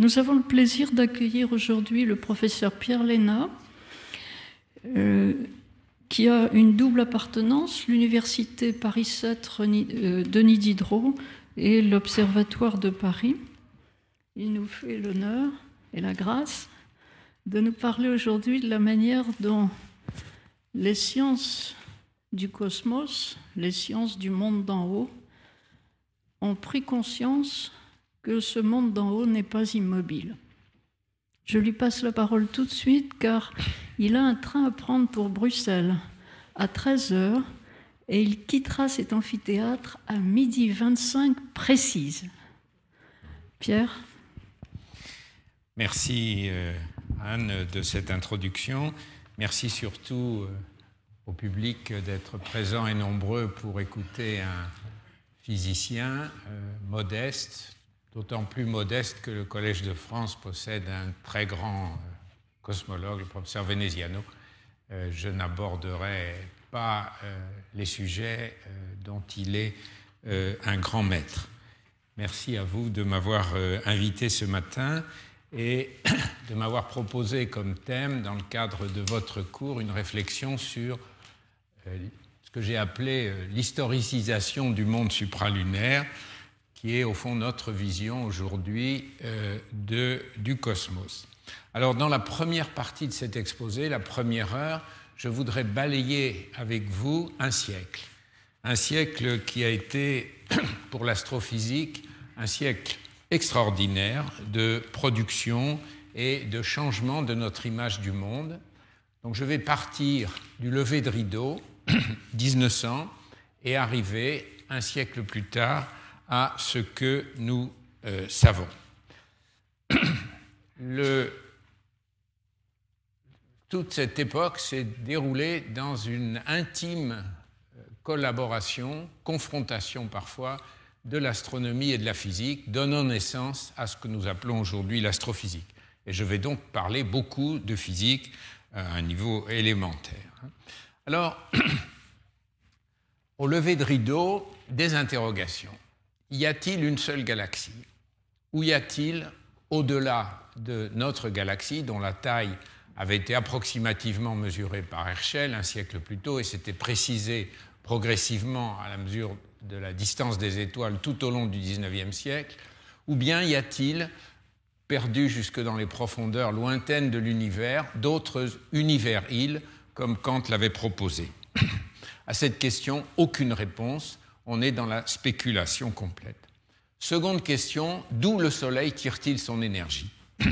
Nous avons le plaisir d'accueillir aujourd'hui le professeur Pierre Léna, euh, qui a une double appartenance, l'Université Paris 7 euh, Denis Diderot et l'Observatoire de Paris. Il nous fait l'honneur et la grâce de nous parler aujourd'hui de la manière dont les sciences du cosmos, les sciences du monde d'en haut, ont pris conscience que ce monde d'en haut n'est pas immobile. Je lui passe la parole tout de suite car il a un train à prendre pour Bruxelles à 13h et il quittera cet amphithéâtre à midi 25 précise. Pierre? Merci euh, Anne de cette introduction. Merci surtout euh, au public d'être présent et nombreux pour écouter un physicien euh, modeste, d'autant plus modeste que le Collège de France possède un très grand cosmologue, le professeur Veneziano. je n'aborderai pas les sujets dont il est un grand maître. Merci à vous de m'avoir invité ce matin et de m'avoir proposé comme thème, dans le cadre de votre cours, une réflexion sur euh, ce que j'ai appelé euh, l'historicisation du monde supralunaire, qui est au fond notre vision aujourd'hui euh, du cosmos. Alors dans la première partie de cet exposé, la première heure, je voudrais balayer avec vous un siècle. Un siècle qui a été, pour l'astrophysique, un siècle extraordinaire de production et de changement de notre image du monde. Donc je vais partir du lever de rideau, 1900, et arriver un siècle plus tard à ce que nous euh, savons. Toute cette époque s'est déroulée dans une intime euh, collaboration, confrontation parfois, de l'astronomie et de la physique, donnant naissance à ce que nous appelons aujourd'hui l'astrophysique. Et je vais donc parler beaucoup de physique à un niveau élémentaire. Alors, au lever de rideau, des interrogations. Y a-t-il une seule galaxie Ou y a-t-il, au-delà de notre galaxie, dont la taille avait été approximativement mesurée par Herschel un siècle plus tôt et s'était précisée progressivement à la mesure de la distance des étoiles tout au long du XIXe siècle, ou bien y a-t-il, perdu jusque dans les profondeurs lointaines de l'univers, d'autres univers-îles, comme Kant l'avait proposé? À cette question, aucune réponse, on est dans la spéculation complète. Seconde question, d'où le Soleil tire-t-il son énergie? Le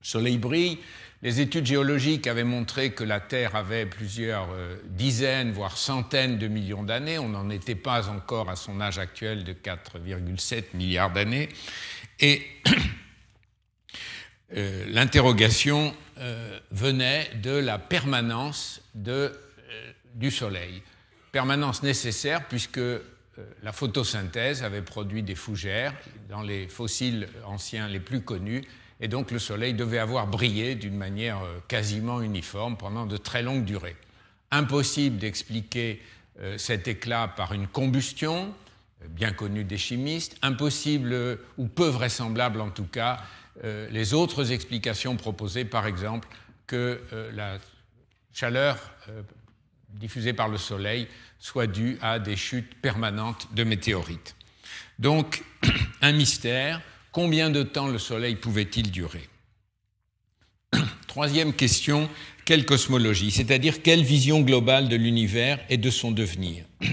Soleil brille, les études géologiques avaient montré que la Terre avait plusieurs euh, dizaines, voire centaines de millions d'années. On n'en était pas encore à son âge actuel de 4,7 milliards d'années. Et euh, l'interrogation euh, venait de la permanence du Soleil. Permanence nécessaire puisque la photosynthèse avait produit des fougères dans les fossiles anciens les plus connus et donc le Soleil devait avoir brillé d'une manière euh, quasiment uniforme pendant de très longues durées. Impossible d'expliquer euh, cet éclat par une combustion, euh, bien connue des chimistes, impossible ou peu vraisemblable en tout cas les autres explications proposées, par exemple, que la chaleur diffusée par le Soleil soit due à des chutes permanentes de météorites. Donc, un mystère Combien de temps le Soleil pouvait-il durer? Troisième question, quelle cosmologie C'est-à-dire quelle vision globale de l'univers et de son devenir?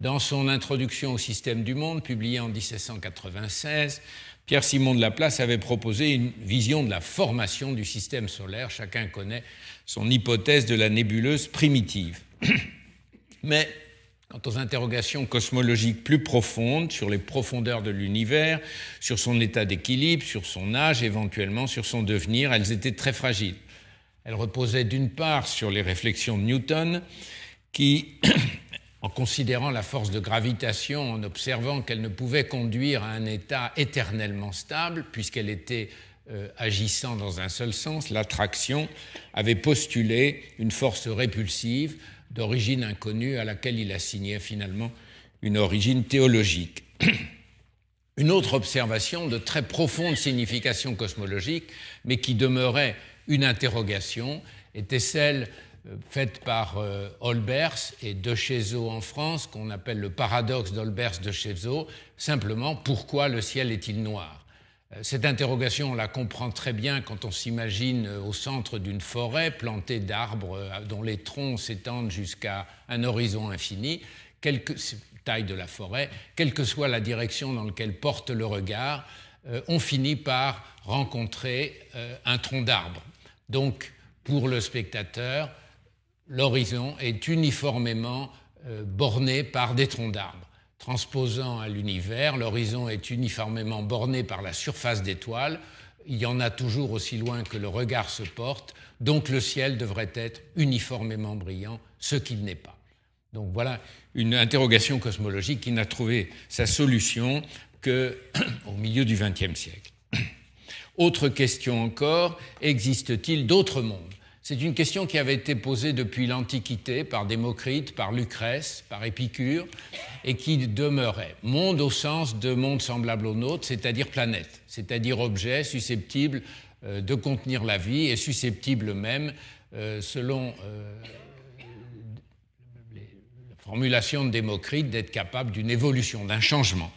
Dans son introduction au système du monde, publiée en 1796, Pierre-Simon de Laplace avait proposé une vision de la formation du système solaire. Chacun connaît son hypothèse de la nébuleuse primitive. Mais Quant aux interrogations cosmologiques plus profondes sur les profondeurs de l'univers, sur son état d'équilibre, sur son âge, éventuellement sur son devenir, elles étaient très fragiles. Elles reposaient d'une part sur les réflexions de Newton, qui, en considérant la force de gravitation, en observant qu'elle ne pouvait conduire à un état éternellement stable, puisqu'elle était euh, agissant dans un seul sens, l'attraction, avait postulé une force répulsive d'origine inconnue à laquelle il assignait finalement une origine théologique. une autre observation de très profonde signification cosmologique, mais qui demeurait une interrogation, était celle euh, faite par euh, Olbers et De en France, qu'on appelle le paradoxe d'Olbers-De Chezo, simplement pourquoi le ciel est-il noir? Cette interrogation, on la comprend très bien quand on s'imagine au centre d'une forêt plantée d'arbres dont les troncs s'étendent jusqu'à un horizon infini taille de la forêt, quelle que soit la direction dans laquelle porte le regard, euh, on finit par rencontrer euh, un tronc d'arbre. Donc, pour le spectateur, l'horizon est uniformément euh, borné par des troncs d'arbres. Transposant à l'univers, l'horizon est uniformément borné par la surface d'étoiles. Il y en a toujours aussi loin que le regard se porte, donc le ciel devrait être uniformément brillant, ce qu'il n'est pas. Donc voilà une interrogation cosmologique qui n'a trouvé sa solution qu'au milieu du XXe siècle. Autre question encore, existe-t-il d'autres mondes? C'est une question qui avait été posée depuis l'Antiquité par Démocrite, par Lucrèce, par Épicure, et qui demeurait. Monde au sens de monde semblable au nôtre, c'est-à-dire planète, c'est-à-dire objet susceptible euh, de contenir la vie et susceptible même, euh, selon euh, formulation de Démocrite d'être capable d'une évolution, d'un changement.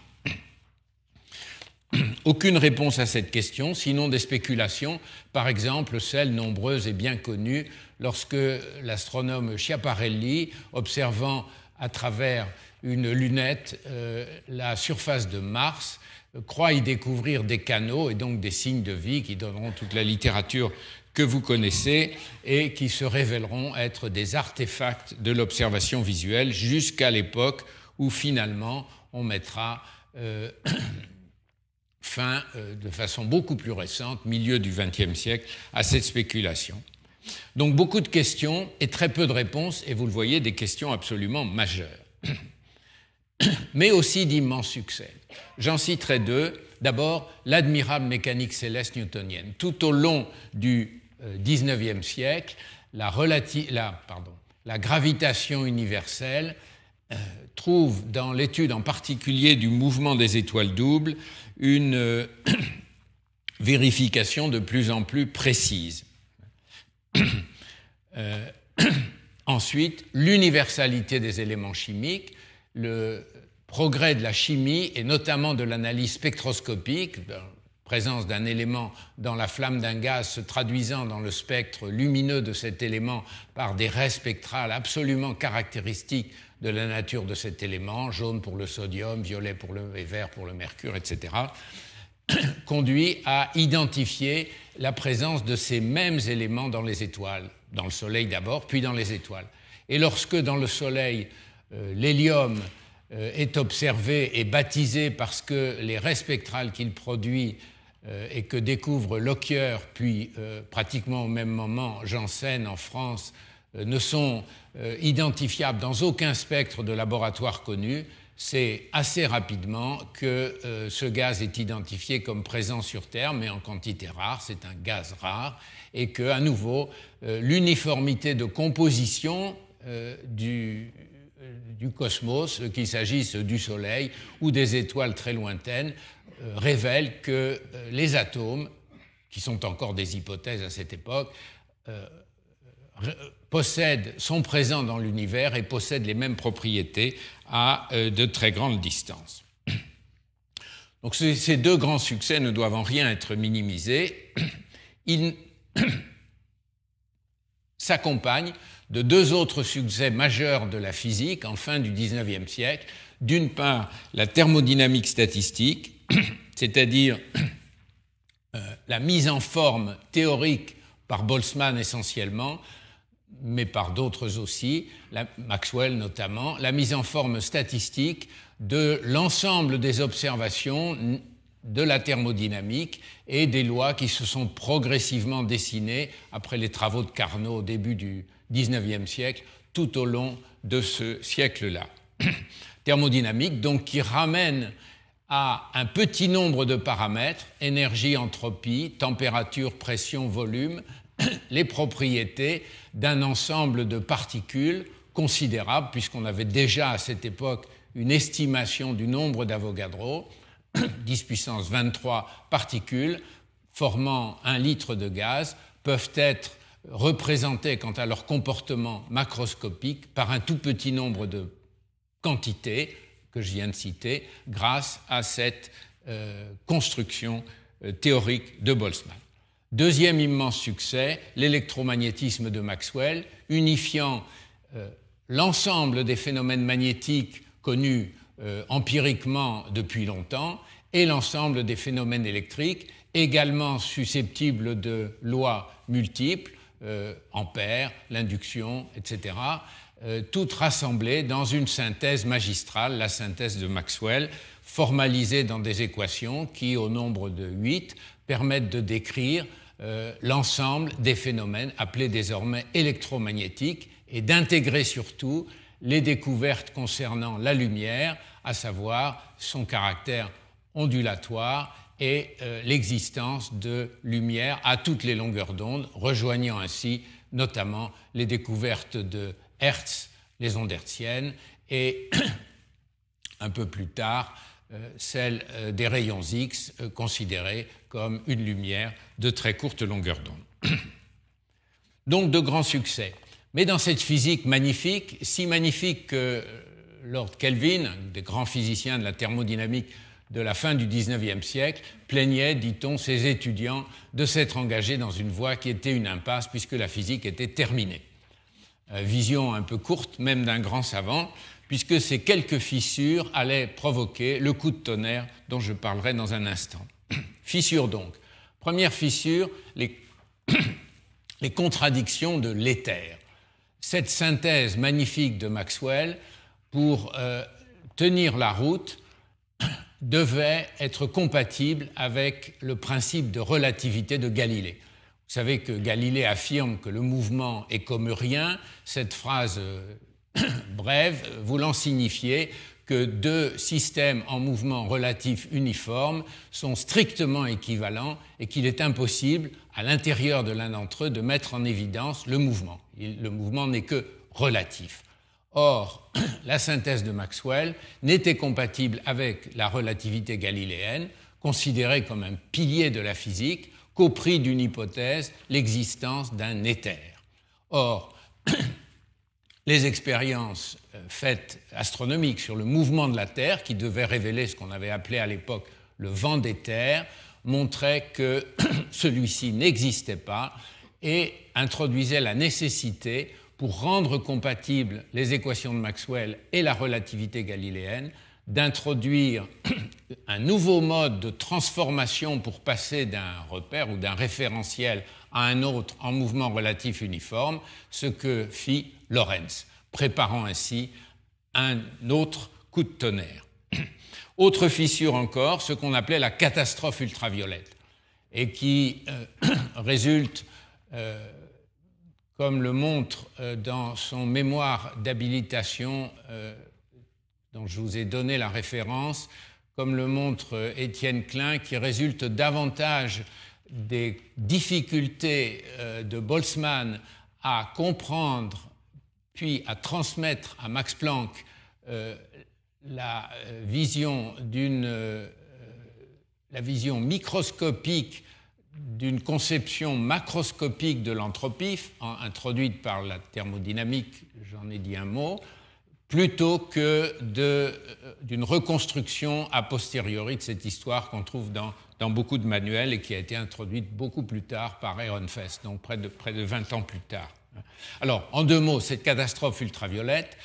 Aucune réponse à cette question, sinon des spéculations, par exemple celles nombreuses et bien connues lorsque l'astronome Schiaparelli, observant à travers une lunette euh, la surface de Mars, croit y découvrir des canaux et donc des signes de vie qui donneront toute la littérature que vous connaissez et qui se révéleront être des artefacts de l'observation visuelle jusqu'à l'époque où finalement on mettra euh, fin euh, de façon beaucoup plus récente, milieu du XXe siècle, à cette spéculation. Donc beaucoup de questions et très peu de réponses, et vous le voyez, des questions absolument majeures, mais aussi d'immenses succès. J'en citerai deux. D'abord, l'admirable mécanique céleste newtonienne. Tout au long du 19e euh, siècle, la, gravitation universelle trouve dans l'étude en particulier du mouvement des étoiles doubles une euh, vérification de plus en plus précise. ensuite, l'universalité des éléments chimiques, le progrès de la chimie et notamment de l'analyse spectroscopique, présence d'un élément dans la flamme d'un gaz se traduisant dans le spectre lumineux de cet élément par des raies spectrales absolument caractéristiques de la nature de cet élément, jaune pour le sodium, violet pour le et vert pour le mercure, etc., conduit à identifier la présence de ces mêmes éléments dans les étoiles, dans le Soleil d'abord, puis dans les étoiles. Et lorsque dans le Soleil, euh, l'hélium euh, est observé et baptisé parce que les raies spectrales qu'il produit euh, et que découvre Lockyer, puis pratiquement au même moment Janssen en France, ne sont identifiables dans aucun spectre de laboratoire connu, c'est assez rapidement que ce gaz est identifié comme présent sur Terre, mais en quantité rare, c'est un gaz rare, et que, à nouveau, l'uniformité de composition du, cosmos, qu'il s'agisse du Soleil ou des étoiles très lointaines, euh, révèle que euh, les atomes, qui sont encore des hypothèses à cette époque, euh, possèdent, sont présents dans l'univers et possèdent les mêmes propriétés à de très grandes distances. Donc ces deux grands succès ne doivent en rien être minimisés. Ils s'accompagnent de deux autres succès majeurs de la physique en fin du XIXe siècle. D'une part, la thermodynamique statistique, c'est-à-dire euh, la mise en forme théorique par Boltzmann essentiellement, mais par d'autres aussi, Maxwell notamment, la mise en forme statistique de l'ensemble des observations de la thermodynamique et des lois qui se sont progressivement dessinées après les travaux de Carnot au début du XIXe siècle, tout au long de ce siècle-là. thermodynamique, donc qui ramène à un petit nombre de paramètres, énergie, entropie, température, pression, volume, les propriétés d'un ensemble de particules considérables, puisqu'on avait déjà à cette époque une estimation du nombre d'Avogadro, 10 puissance 23 particules formant un litre de gaz peuvent être représentés quant à leur comportement macroscopique par un tout petit nombre de quantités que je viens de citer grâce à cette euh, construction euh, théorique de Boltzmann. Deuxième immense succès, l'électromagnétisme de Maxwell, unifiant euh, l'ensemble des phénomènes magnétiques connus empiriquement depuis longtemps et l'ensemble des phénomènes électriques également susceptibles de lois multiples, euh, ampères, l'induction, etc., euh, toutes rassemblées dans une synthèse magistrale, la synthèse de Maxwell, formalisée dans des équations qui, au nombre de 8, permettent de décrire euh, l'ensemble des phénomènes appelés désormais électromagnétiques et d'intégrer surtout les découvertes concernant la lumière, à savoir son caractère ondulatoire et euh, l'existence de lumière à toutes les longueurs d'onde, rejoignant ainsi notamment les découvertes de Hertz, les ondes hertziennes, et un peu plus tard euh, celles euh, des rayons X, considérés comme une lumière de très courte longueur d'onde. Donc de grands succès. Mais dans cette physique magnifique, si magnifique que Lord Kelvin, des grands physiciens de la thermodynamique, de la fin du XIXe siècle plaignait, dit-on, ses étudiants de s'être engagés dans une voie qui était une impasse puisque la physique était terminée. Euh, vision un peu courte même d'un grand savant, puisque ces quelques fissures allaient provoquer le coup de tonnerre dont je parlerai dans un instant. fissures donc. Première fissure, les, contradictions de l'éther. Cette synthèse magnifique de Maxwell, pour euh, tenir la route, devait être compatible avec le principe de relativité de Galilée. Vous savez que Galilée affirme que le mouvement est comme rien, cette phrase brève voulant signifier que deux systèmes en mouvement relatif uniforme sont strictement équivalents et qu'il est impossible, à l'intérieur de l'un d'entre eux, de mettre en évidence le mouvement. Le mouvement n'est que relatif. Or, la synthèse de Maxwell n'était compatible avec la relativité galiléenne, considérée comme un pilier de la physique, qu'au prix d'une hypothèse, l'existence d'un éther. Or, les expériences euh, faites astronomiques sur le mouvement de la Terre, qui devaient révéler ce qu'on avait appelé à l'époque le vent d'éther, montraient que celui-ci n'existait pas et introduisaient la nécessité pour rendre compatibles les équations de Maxwell et la relativité galiléenne, d'introduire un nouveau mode de transformation pour passer d'un repère ou d'un référentiel à un autre en mouvement relatif uniforme, ce que fit Lorentz, préparant ainsi un autre coup de tonnerre. Autre fissure encore, ce qu'on appelait la catastrophe ultraviolette, et qui euh, résulte euh, comme le montre euh, dans son mémoire d'habilitation dont je vous ai donné la référence, comme le montre Étienne Klein, qui résulte davantage des difficultés de Boltzmann à comprendre puis à transmettre à Max Planck la vision d'une la vision microscopique d'une conception macroscopique de l'entropie, introduite par la thermodynamique, j'en ai dit un mot, plutôt que euh, d'une reconstruction a posteriori de cette histoire qu'on trouve dans, beaucoup de manuels et qui a été introduite beaucoup plus tard par Ehrenfest, donc près de, près de 20 ans plus tard. Alors, en deux mots, cette catastrophe ultraviolette,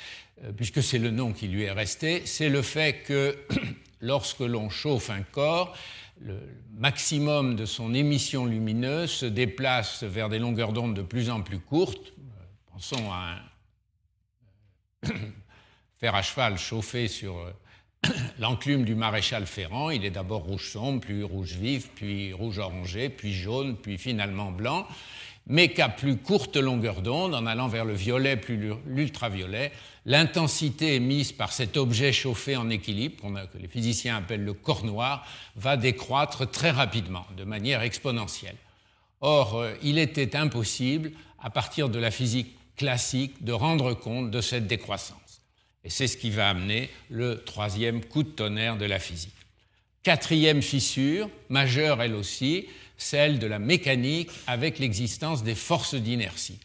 euh, puisque c'est le nom qui lui est resté, c'est le fait que lorsque l'on chauffe un corps, le maximum de son émission lumineuse se déplace vers des longueurs d'onde de plus en plus courtes. Pensons à un fer à cheval chauffé sur euh, l'enclume du maréchal Ferrand. Il est d'abord rouge sombre, puis rouge vif, puis rouge orangé, puis jaune, puis finalement blanc mais qu'à plus courte longueur d'onde, en allant vers le violet plus l'ultraviolet, l'intensité émise par cet objet chauffé en équilibre, que les physiciens appellent le corps noir, va décroître très rapidement, de manière exponentielle. Or, euh, il était impossible, à partir de la physique classique, de rendre compte de cette décroissance. Et c'est ce qui va amener le troisième coup de tonnerre de la physique. Quatrième fissure, majeure elle aussi, celle de la mécanique avec l'existence des forces d'inertie.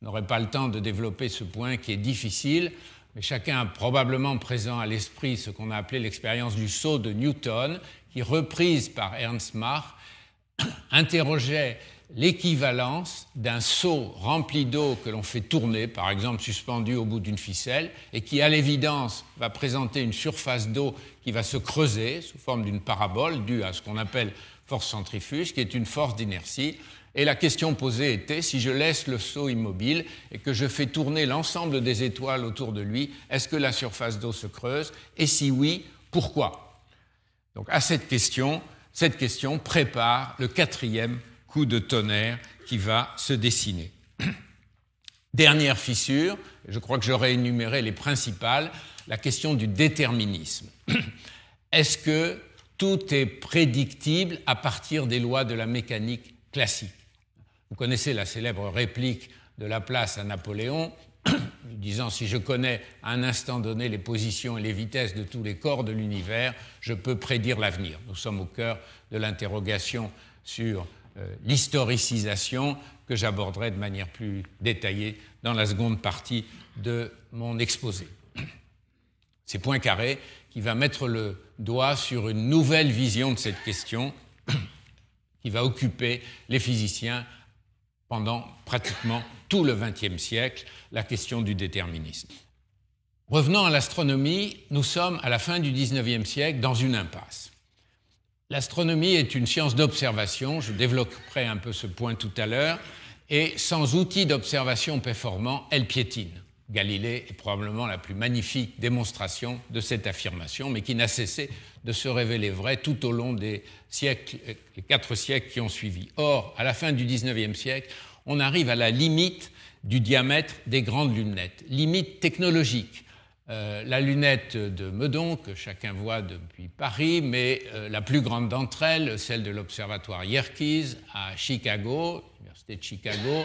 Je n'aurai pas le temps de développer ce point qui est difficile, mais chacun a probablement présent à l'esprit ce qu'on a appelé l'expérience du saut de Newton, qui, reprise par Ernst Mach, interrogeait l'équivalence d'un seau rempli d'eau que l'on fait tourner, par exemple suspendu au bout d'une ficelle, et qui, à l'évidence, va présenter une surface d'eau qui va se creuser sous forme d'une parabole due à ce qu'on appelle force centrifuge, qui est une force d'inertie. Et la question posée était, si je laisse le seau immobile et que je fais tourner l'ensemble des étoiles autour de lui, est-ce que la surface d'eau se creuse? Et si oui, pourquoi? Donc à cette question, cette question prépare le quatrième de tonnerre qui va se dessiner. Dernière fissure, je crois que j'aurais énuméré les principales, la question du déterminisme. Est-ce que tout est prédictible à partir des lois de la mécanique classique? Vous connaissez la célèbre réplique de Laplace à Napoléon, disant si je connais à un instant donné les positions et les vitesses de tous les corps de l'univers, je peux prédire l'avenir. Nous sommes au cœur de l'interrogation sur l'historicisation que j'aborderai de manière plus détaillée dans la seconde partie de mon exposé. C'est Poincaré qui va mettre le doigt sur une nouvelle vision de cette question qui va occuper les physiciens pendant pratiquement tout le XXe siècle, la question du déterminisme. Revenons à l'astronomie, nous sommes à la fin du XIXe siècle dans une impasse. L'astronomie est une science d'observation, je développerai un peu ce point tout à l'heure, et sans outils d'observation performants, elle piétine. Galilée est probablement la plus magnifique démonstration de cette affirmation, mais qui n'a cessé de se révéler vraie tout au long des siècles, les quatre siècles qui ont suivi. Or, à la fin du XIXe siècle, on arrive à la limite du diamètre des grandes lunettes, limite technologique. Euh, la lunette de Meudon, que chacun voit depuis Paris, mais euh, la plus grande d'entre elles, celle de l'observatoire Yerkes à Chicago, l'Université de Chicago,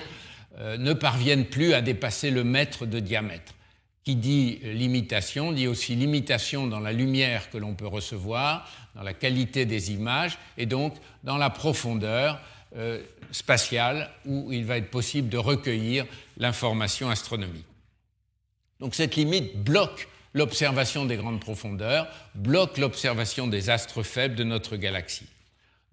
euh, ne parviennent plus à dépasser le mètre de diamètre. Qui dit limitation dit aussi limitation dans la lumière que l'on peut recevoir, dans la qualité des images et donc dans la profondeur spatiale où il va être possible de recueillir l'information astronomique. Donc cette limite bloque l'observation des grandes profondeurs, bloque l'observation des astres faibles de notre galaxie.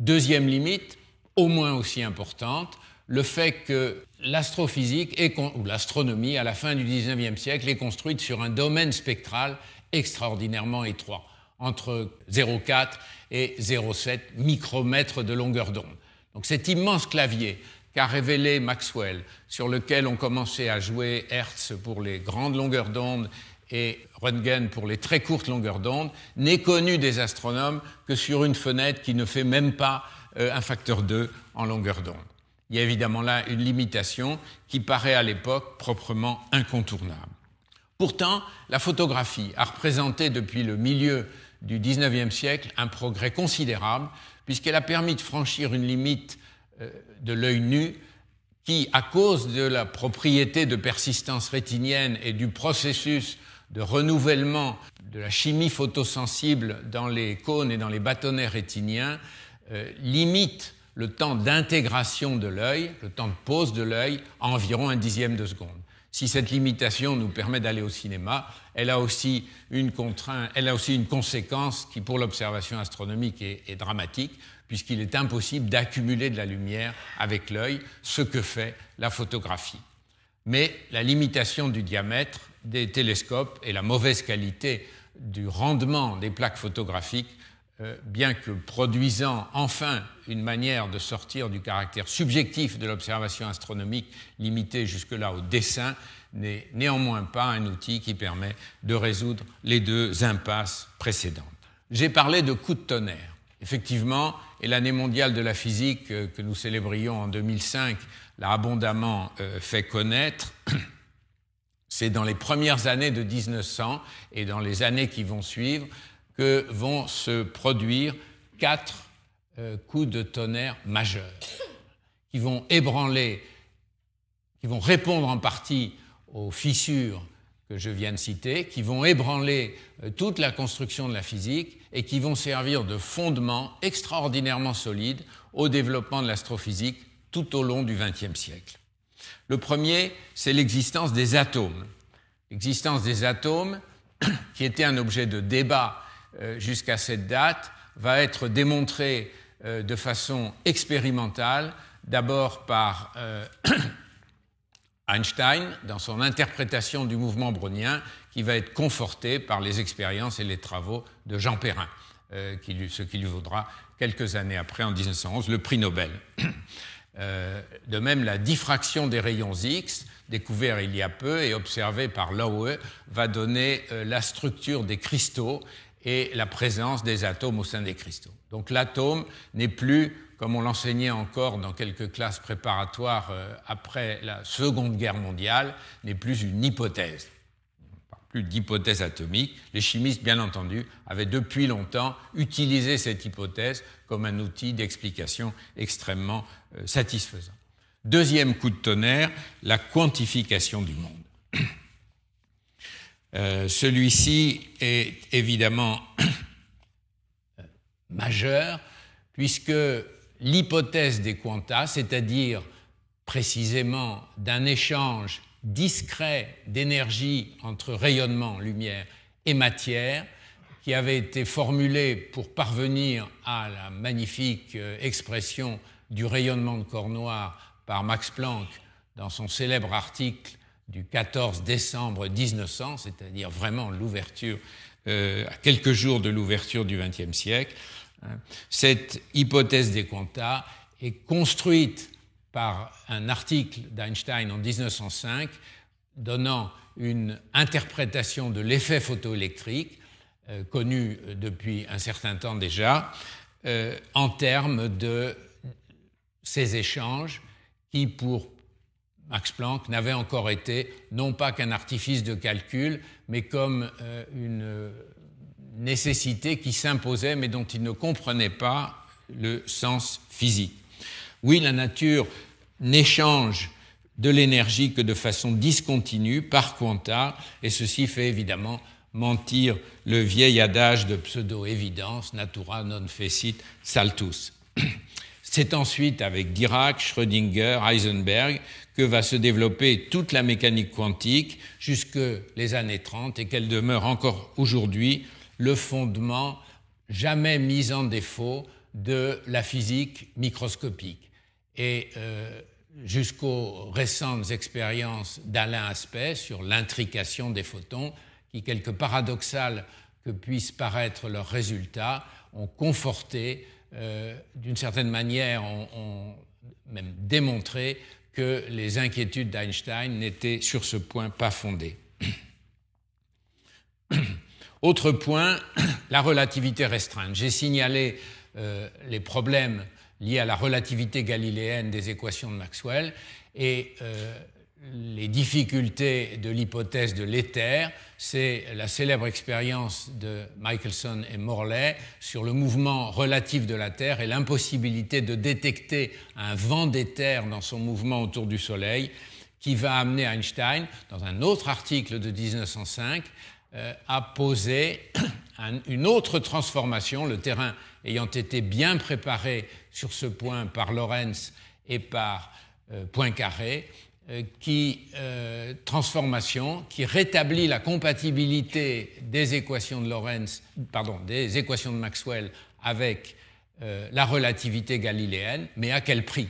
Deuxième limite, au moins aussi importante, le fait que l'astrophysique ou l'astronomie à la fin du XIXe siècle est construite sur un domaine spectral extraordinairement étroit, entre 0,4 et 0,7 micromètres de longueur d'onde. Donc cet immense clavier qu'a révélé Maxwell, sur lequel on commençait à jouer Hertz pour les grandes longueurs d'onde et Röntgen pour les très courtes longueurs d'onde, n'est connu des astronomes que sur une fenêtre qui ne fait même pas euh, un facteur 2 en longueur d'onde. Il y a évidemment là une limitation qui paraît à l'époque proprement incontournable. Pourtant, la photographie a représenté depuis le milieu du XIXe siècle un progrès considérable puisqu'elle a permis de franchir une limite euh, de l'œil nu qui, à cause de la propriété de persistance rétinienne et du processus de renouvellement de la chimie photosensible dans les cônes et dans les bâtonnets rétiniens, euh, limite le temps d'intégration de l'œil, le temps de pose de l'œil, à environ un dixième de seconde. Si cette limitation nous permet d'aller au cinéma, elle a aussi une contrainte, elle a aussi une conséquence qui, pour l'observation astronomique, est dramatique puisqu'il est impossible d'accumuler de la lumière avec l'œil, ce que fait la photographie. Mais la limitation du diamètre des télescopes et la mauvaise qualité du rendement des plaques photographiques, euh, bien que produisant enfin une manière de sortir du caractère subjectif de l'observation astronomique limitée jusque-là au dessin, n'est néanmoins pas un outil qui permet de résoudre les deux impasses précédentes. J'ai parlé de coup de tonnerre. Effectivement, et l'année mondiale de la physique euh, que nous célébrions en 2005 l'a abondamment euh, fait connaître. C'est dans les premières années de 1900 et dans les années qui vont suivre que vont se produire quatre euh, coups de tonnerre majeurs qui vont ébranler, qui vont répondre en partie aux fissures que je viens de citer, qui vont ébranler euh, toute la construction de la physique et qui vont servir de fondement extraordinairement solide au développement de l'astrophysique tout au long du XXe siècle. Le premier, c'est l'existence des atomes. L'existence des atomes, qui était un objet de débat euh, jusqu'à cette date, va être démontrée euh, de façon expérimentale, d'abord par Einstein dans son interprétation du mouvement brownien qui va être conforté par les expériences et les travaux de Jean Perrin, euh, ce qui lui vaudra quelques années après, en 1911, le prix Nobel. Euh, de même, la diffraction des rayons X, découvert il y a peu et observé par Lowe, va donner euh, la structure des cristaux et la présence des atomes au sein des cristaux. Donc l'atome n'est plus comme on l'enseignait encore dans quelques classes préparatoires euh, après la Seconde Guerre mondiale, n'est plus une hypothèse. plus d'hypothèse atomique. Les chimistes, bien entendu, avaient depuis longtemps utilisé cette hypothèse comme un outil d'explication extrêmement euh, satisfaisant. Deuxième coup de tonnerre, la quantification du monde. Euh, celui-ci est évidemment majeur puisque l'hypothèse des quantas, c'est-à-dire précisément d'un échange discret d'énergie entre rayonnement, lumière et matière, qui avait été formulée pour parvenir à la magnifique euh, expression du rayonnement de corps noir par Max Planck dans son célèbre article du 14 décembre 1900, c'est-à-dire vraiment l'ouverture, euh, à quelques jours de l'ouverture du XXe siècle. Cette hypothèse des quantas est construite par un article d'Einstein en 1905 donnant une interprétation de l'effet photoélectrique euh, connu depuis un certain temps déjà euh, en termes de ces échanges qui, pour Max Planck, n'avaient encore été non pas qu'un artifice de calcul, mais comme euh, une nécessité qui s'imposait mais dont il ne comprenait pas le sens physique. Oui, la nature n'échange de l'énergie que de façon discontinue par quanta, et ceci fait évidemment mentir le vieil adage de pseudo-évidence, natura non fecit saltus. C'est ensuite avec Dirac, Schrödinger, Heisenberg que va se développer toute la mécanique quantique jusque les années 30 et qu'elle demeure encore aujourd'hui le fondement jamais mis en défaut de la physique microscopique. Et euh, jusqu'aux récentes expériences d'Alain Aspect sur l'intrication des photons, qui, quelque paradoxal que puissent paraître leurs résultats, ont conforté, euh, d'une certaine manière, ont même démontré que les inquiétudes d'Einstein n'étaient sur ce point pas fondées. Autre point, la relativité restreinte. J'ai signalé euh, les problèmes liés à la relativité galiléenne des équations de Maxwell et euh, les difficultés de l'hypothèse de l'éther. C'est la célèbre expérience de Michelson et Morley sur le mouvement relatif de la Terre et l'impossibilité de détecter un vent d'éther dans son mouvement autour du Soleil qui va amener Einstein, dans un autre article de 1905, euh, a posé une autre transformation, le terrain ayant été bien préparé sur ce point par Lorentz et par euh, Poincaré, euh, qui transformation qui rétablit la compatibilité des équations de Lorentz, pardon, des équations de Maxwell avec la relativité galiléenne, mais à quel prix?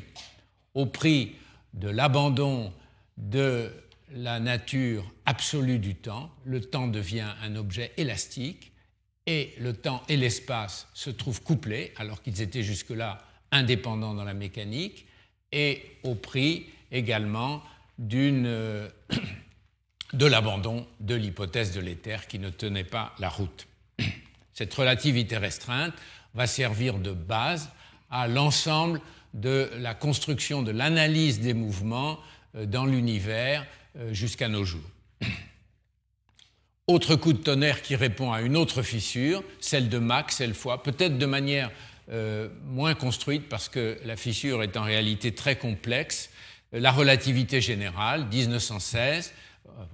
Au prix de l'abandon de la nature absolue du temps, le temps devient un objet élastique et le temps et l'espace se trouvent couplés alors qu'ils étaient jusque-là indépendants dans la mécanique et au prix également de l'abandon de l'hypothèse de l'éther qui ne tenait pas la route. Cette relativité restreinte va servir de base à l'ensemble de la construction de l'analyse des mouvements euh, dans l'univers jusqu'à nos jours. Autre coup de tonnerre qui répond à une autre fissure, celle de Mach cette fois, peut-être de manière euh, moins construite parce que la fissure est en réalité très complexe. La relativité générale, 1916,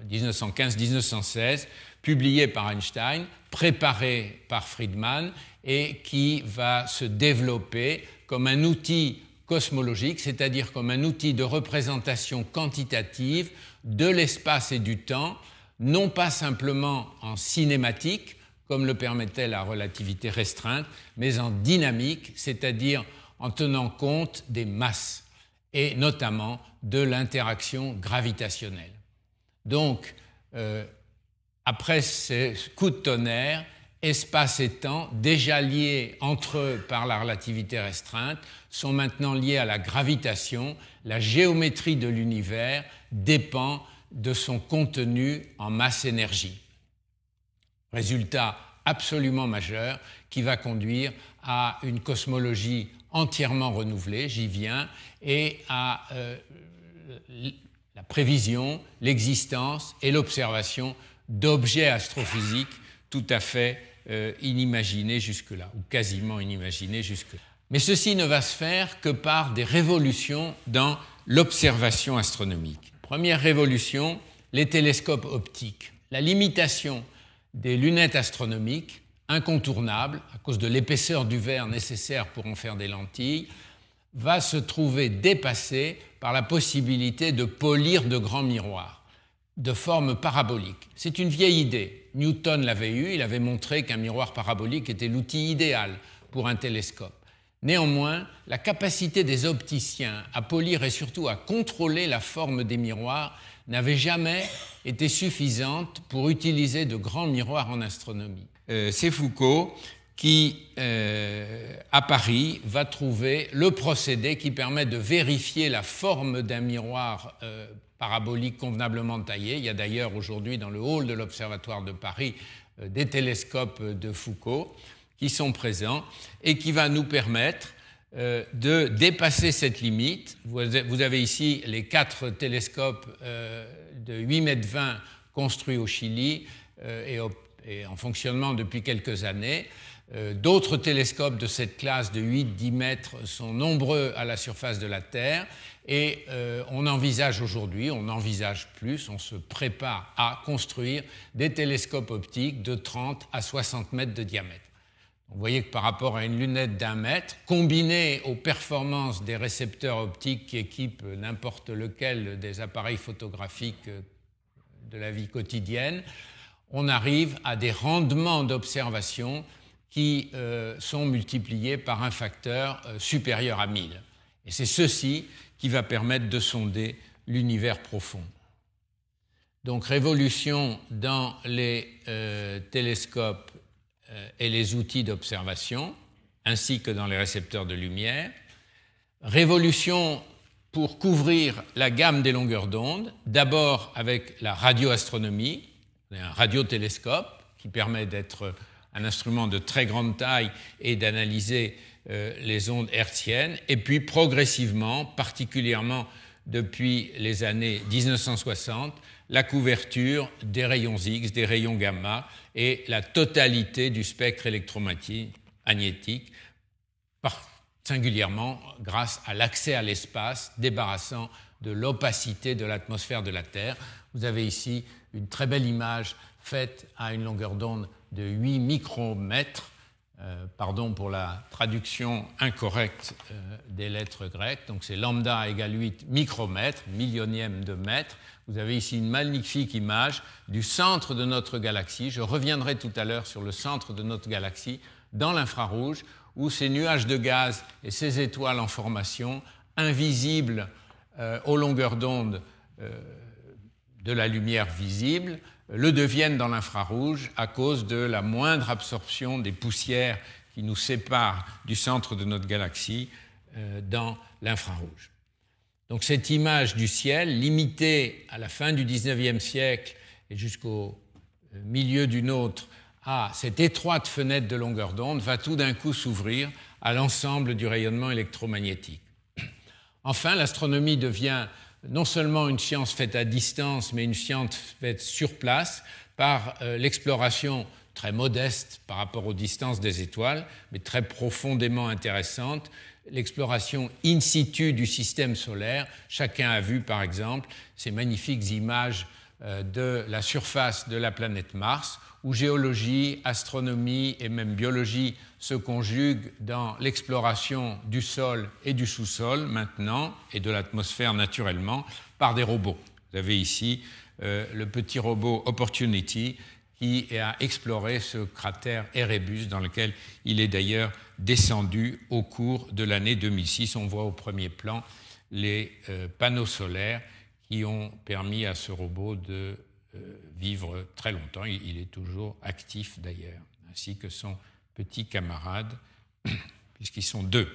1915-1916, publié par Einstein, préparé par Friedman et qui va se développer comme un outil cosmologique, c'est-à-dire comme un outil de représentation quantitative de l'espace et du temps, non pas simplement en cinématique, comme le permettait la relativité restreinte, mais en dynamique, c'est-à-dire en tenant compte des masses et notamment de l'interaction gravitationnelle. Donc, euh, après ces coups de tonnerre, espace et temps, déjà liés entre eux par la relativité restreinte, sont maintenant liés à la gravitation. La géométrie de l'univers dépend de son contenu en masse-énergie. Résultat absolument majeur qui va conduire à une cosmologie entièrement renouvelée, j'y viens, et à euh, la prévision, l'existence et l'observation d'objets astrophysiques tout à fait euh, inimaginés jusque-là, ou quasiment inimaginés jusque-là. Mais ceci ne va se faire que par des révolutions dans l'observation astronomique. Première révolution, les télescopes optiques. La limitation des lunettes astronomiques, incontournables à cause de l'épaisseur du verre nécessaire pour en faire des lentilles, va se trouver dépassée par la possibilité de polir de grands miroirs de forme parabolique. C'est une vieille idée. Newton l'avait eu, il avait montré qu'un miroir parabolique était l'outil idéal pour un télescope. Néanmoins, la capacité des opticiens à polir et surtout à contrôler la forme des miroirs n'avait jamais été suffisante pour utiliser de grands miroirs en astronomie. Euh, c'est Foucault qui, euh, à Paris, va trouver le procédé qui permet de vérifier la forme d'un miroir euh, parabolique convenablement taillé. Il y a d'ailleurs aujourd'hui dans le hall de l'Observatoire de Paris des télescopes de Foucault qui sont présents et qui va nous permettre euh, de dépasser cette limite. Vous avez ici les quatre télescopes euh, de 8 mètres 20 construits au Chili euh, et, en fonctionnement depuis quelques années. D'autres télescopes de cette classe de 8-10 mètres sont nombreux à la surface de la Terre et on envisage aujourd'hui, on envisage plus, on se prépare à construire des télescopes optiques de 30 à 60 mètres de diamètre. Vous voyez que par rapport à une lunette d'un mètre, combinée aux performances des récepteurs optiques qui équipent n'importe lequel des appareils photographiques de la vie quotidienne, on arrive à des rendements d'observation qui euh, sont multipliés par un facteur euh, supérieur à 1000. Et c'est ceci qui va permettre de sonder l'univers profond. Donc révolution dans les euh, télescopes et les outils d'observation, ainsi que dans les récepteurs de lumière. Révolution pour couvrir la gamme des longueurs d'onde, d'abord avec la radioastronomie, un radiotélescope qui permet d'être un instrument de très grande taille et d'analyser euh, les ondes hertziennes, et puis progressivement, particulièrement depuis les années 1960, la couverture des rayons X, des rayons gamma et la totalité du spectre électromagnétique, singulièrement grâce à l'accès à l'espace, débarrassant de l'opacité de l'atmosphère de la Terre. Vous avez ici une très belle image faite à une longueur d'onde de 8 micromètres euh, pardon pour la traduction incorrecte euh, des lettres grecques. Donc c'est lambda égale 8 micromètres, millionième de mètre. Vous avez ici une magnifique image du centre de notre galaxie. Je reviendrai tout à l'heure sur le centre de notre galaxie dans l'infrarouge, où ces nuages de gaz et ces étoiles en formation, invisibles euh, aux longueurs d'onde de la lumière visible, le deviennent dans l'infrarouge à cause de la moindre absorption des poussières qui nous séparent du centre de notre galaxie euh, dans l'infrarouge. Donc cette image du ciel, limitée à la fin du XIXe siècle et jusqu'au euh, milieu d'une autre à cette étroite fenêtre de longueur d'onde, va tout d'un coup s'ouvrir à l'ensemble du rayonnement électromagnétique. Enfin, l'astronomie devient non seulement une science faite à distance, mais une science faite sur place par euh, l'exploration très modeste par rapport aux distances des étoiles, mais très profondément intéressante, l'exploration in situ du système solaire. Chacun a vu, par exemple, ces magnifiques images de la surface de la planète Mars, où géologie, astronomie et même biologie se conjuguent dans l'exploration du sol et du sous-sol maintenant, et de l'atmosphère naturellement, par des robots. Vous avez ici euh, le petit robot Opportunity qui a exploré ce cratère Erebus dans lequel il est d'ailleurs descendu au cours de l'année 2006. On voit au premier plan les euh, panneaux solaires qui ont permis à ce robot de euh, vivre très longtemps. Il, est toujours actif d'ailleurs, ainsi que son petit camarade, puisqu'ils sont deux.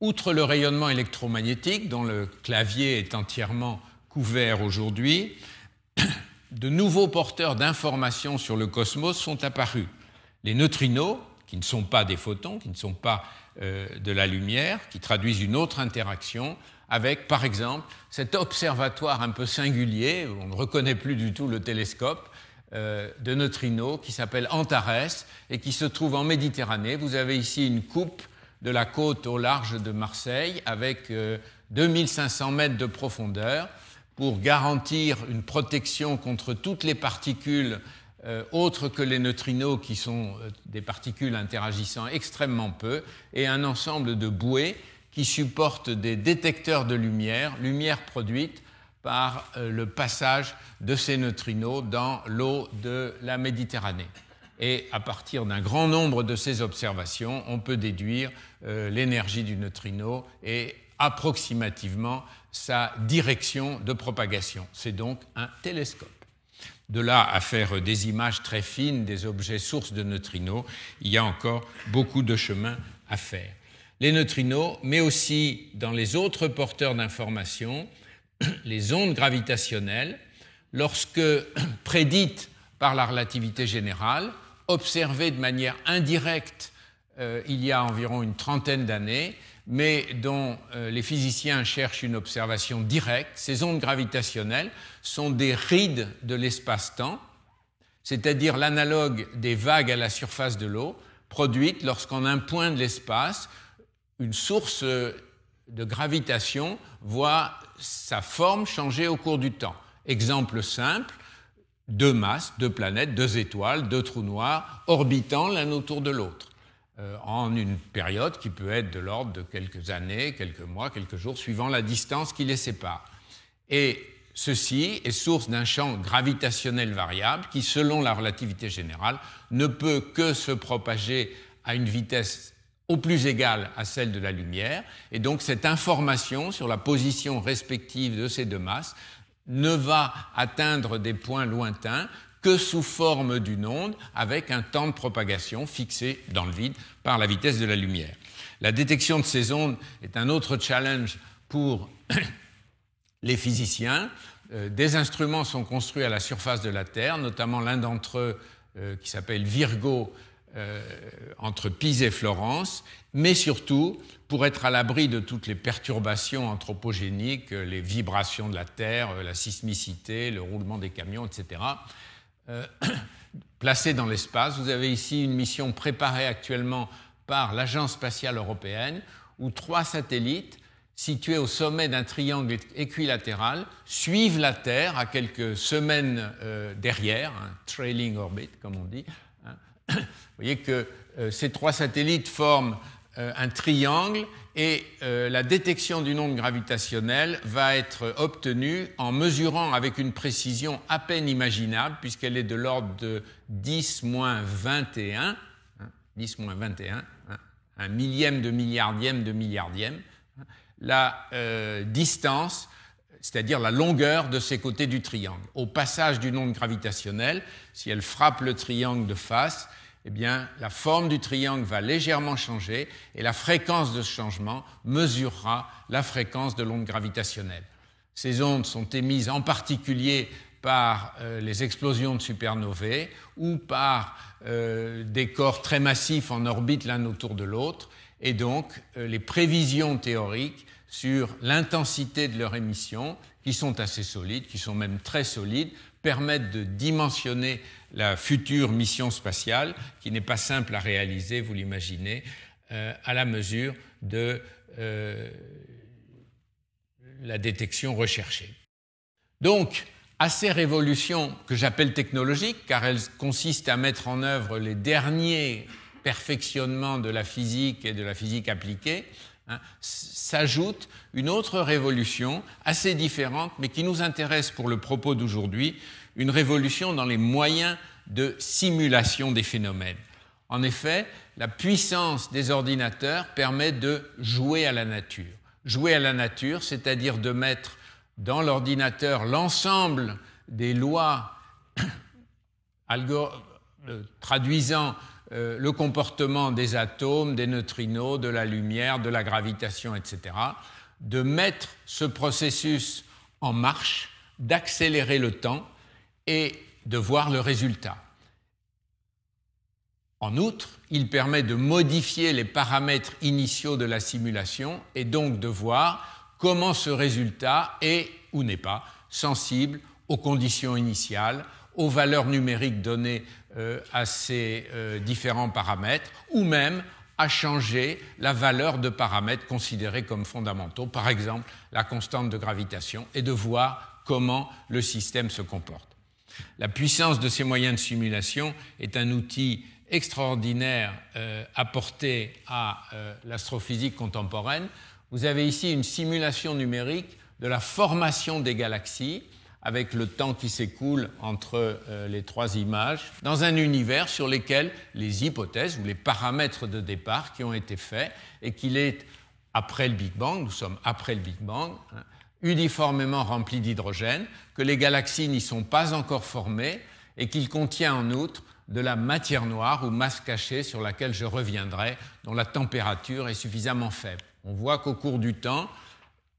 Outre le rayonnement électromagnétique, dont le clavier est entièrement couvert aujourd'hui, de nouveaux porteurs d'informations sur le cosmos sont apparus. Les neutrinos, qui ne sont pas des photons, qui ne sont pas euh, de la lumière, qui traduisent une autre interaction, avec, par exemple, cet observatoire un peu singulier, on ne reconnaît plus du tout le télescope, euh, de neutrinos qui s'appelle Antares et qui se trouve en Méditerranée. Vous avez ici une coupe de la côte au large de Marseille avec 2500 euh, mètres de profondeur pour garantir une protection contre toutes les particules euh, autres que les neutrinos qui sont des particules interagissant extrêmement peu et un ensemble de bouées qui supporte des détecteurs de lumière, lumière produite par euh, le passage de ces neutrinos dans l'eau de la Méditerranée. Et à partir d'un grand nombre de ces observations, on peut déduire euh, l'énergie du neutrino et approximativement sa direction de propagation. C'est donc un télescope. De là à faire des images très fines des objets sources de neutrinos, il y a encore beaucoup de chemin à faire les neutrinos, mais aussi dans les autres porteurs d'informations, les ondes gravitationnelles, lorsque prédites par la relativité générale, observées de manière indirecte euh, il y a environ une trentaine d'années, mais dont euh, les physiciens cherchent une observation directe, ces ondes gravitationnelles sont des rides de l'espace-temps, c'est-à-dire l'analogue des vagues à la surface de l'eau, produites lorsqu'en un point de l'espace, une source de gravitation voit sa forme changer au cours du temps. Exemple simple, deux masses, deux planètes, deux étoiles, deux trous noirs orbitant l'un autour de l'autre euh, en une période qui peut être de l'ordre de quelques années, quelques mois, quelques jours, suivant la distance qui les sépare. Et ceci est source d'un champ gravitationnel variable qui, selon la relativité générale, ne peut que se propager à une vitesse au plus égale à celle de la lumière, et donc cette information sur la position respective de ces deux masses ne va atteindre des points lointains que sous forme d'une onde avec un temps de propagation fixé dans le vide par la vitesse de la lumière. La détection de ces ondes est un autre challenge pour les physiciens. Euh, des instruments sont construits à la surface de la Terre, notamment l'un d'entre eux euh, qui s'appelle Virgo euh, entre Pise et Florence, mais surtout pour être à l'abri de toutes les perturbations anthropogéniques, les vibrations de la Terre, la sismicité, le roulement des camions, etc. Euh, placé dans l'espace. Vous avez ici une mission préparée actuellement par l'Agence spatiale européenne, où trois satellites situés au sommet d'un triangle équilatéral suivent la Terre à quelques semaines euh, derrière, un trailing orbit comme on dit, vous voyez que euh, ces trois satellites forment un triangle et euh, la détection d'une onde gravitationnelle va être obtenue en mesurant avec une précision à peine imaginable, puisqu'elle est de l'ordre de 10-21, 10-21, hein, hein, un millième de milliardième de milliardième, hein, la distance c'est-à-dire la longueur de ces côtés du triangle. Au passage d'une onde gravitationnelle, si elle frappe le triangle de face, eh bien, la forme du triangle va légèrement changer et la fréquence de ce changement mesurera la fréquence de l'onde gravitationnelle. Ces ondes sont émises en particulier par euh, les explosions de supernovae ou par euh, des corps très massifs en orbite l'un autour de l'autre, et donc euh, les prévisions théoriques sur l'intensité de leur émission, qui sont assez solides, qui sont même très solides, permettent de dimensionner la future mission spatiale, qui n'est pas simple à réaliser, vous l'imaginez, euh, à la mesure de euh, la détection recherchée. Donc, à ces révolutions que j'appelle technologiques, car elles consistent à mettre en œuvre les derniers perfectionnements de la physique et de la physique appliquée, hein, s'ajoute une autre révolution assez différente, mais qui nous intéresse pour le propos d'aujourd'hui, une révolution dans les moyens de simulation des phénomènes. En effet, la puissance des ordinateurs permet de jouer à la nature. Jouer à la nature, c'est-à-dire de mettre dans l'ordinateur l'ensemble des lois euh, traduisant euh, le comportement des atomes, des neutrinos, de la lumière, de la gravitation, etc., de mettre ce processus en marche, d'accélérer le temps et de voir le résultat. En outre, il permet de modifier les paramètres initiaux de la simulation et donc de voir comment ce résultat est ou n'est pas sensible aux conditions initiales, aux valeurs numériques données euh, à ces euh, différents paramètres, ou même à changer la valeur de paramètres considérés comme fondamentaux, par exemple la constante de gravitation, et de voir comment le système se comporte. La puissance de ces moyens de simulation est un outil extraordinaire euh, apporté à l'astrophysique contemporaine. Vous avez ici une simulation numérique de la formation des galaxies avec le temps qui s'écoule entre euh, les trois images, dans un univers sur lequel les hypothèses ou les paramètres de départ qui ont été faits et qu'il est après le Big Bang, nous sommes après le Big Bang, hein, uniformément rempli d'hydrogène, que les galaxies n'y sont pas encore formées et qu'il contient en outre de la matière noire ou masse cachée sur laquelle je reviendrai, dont la température est suffisamment faible. On voit qu'au cours du temps,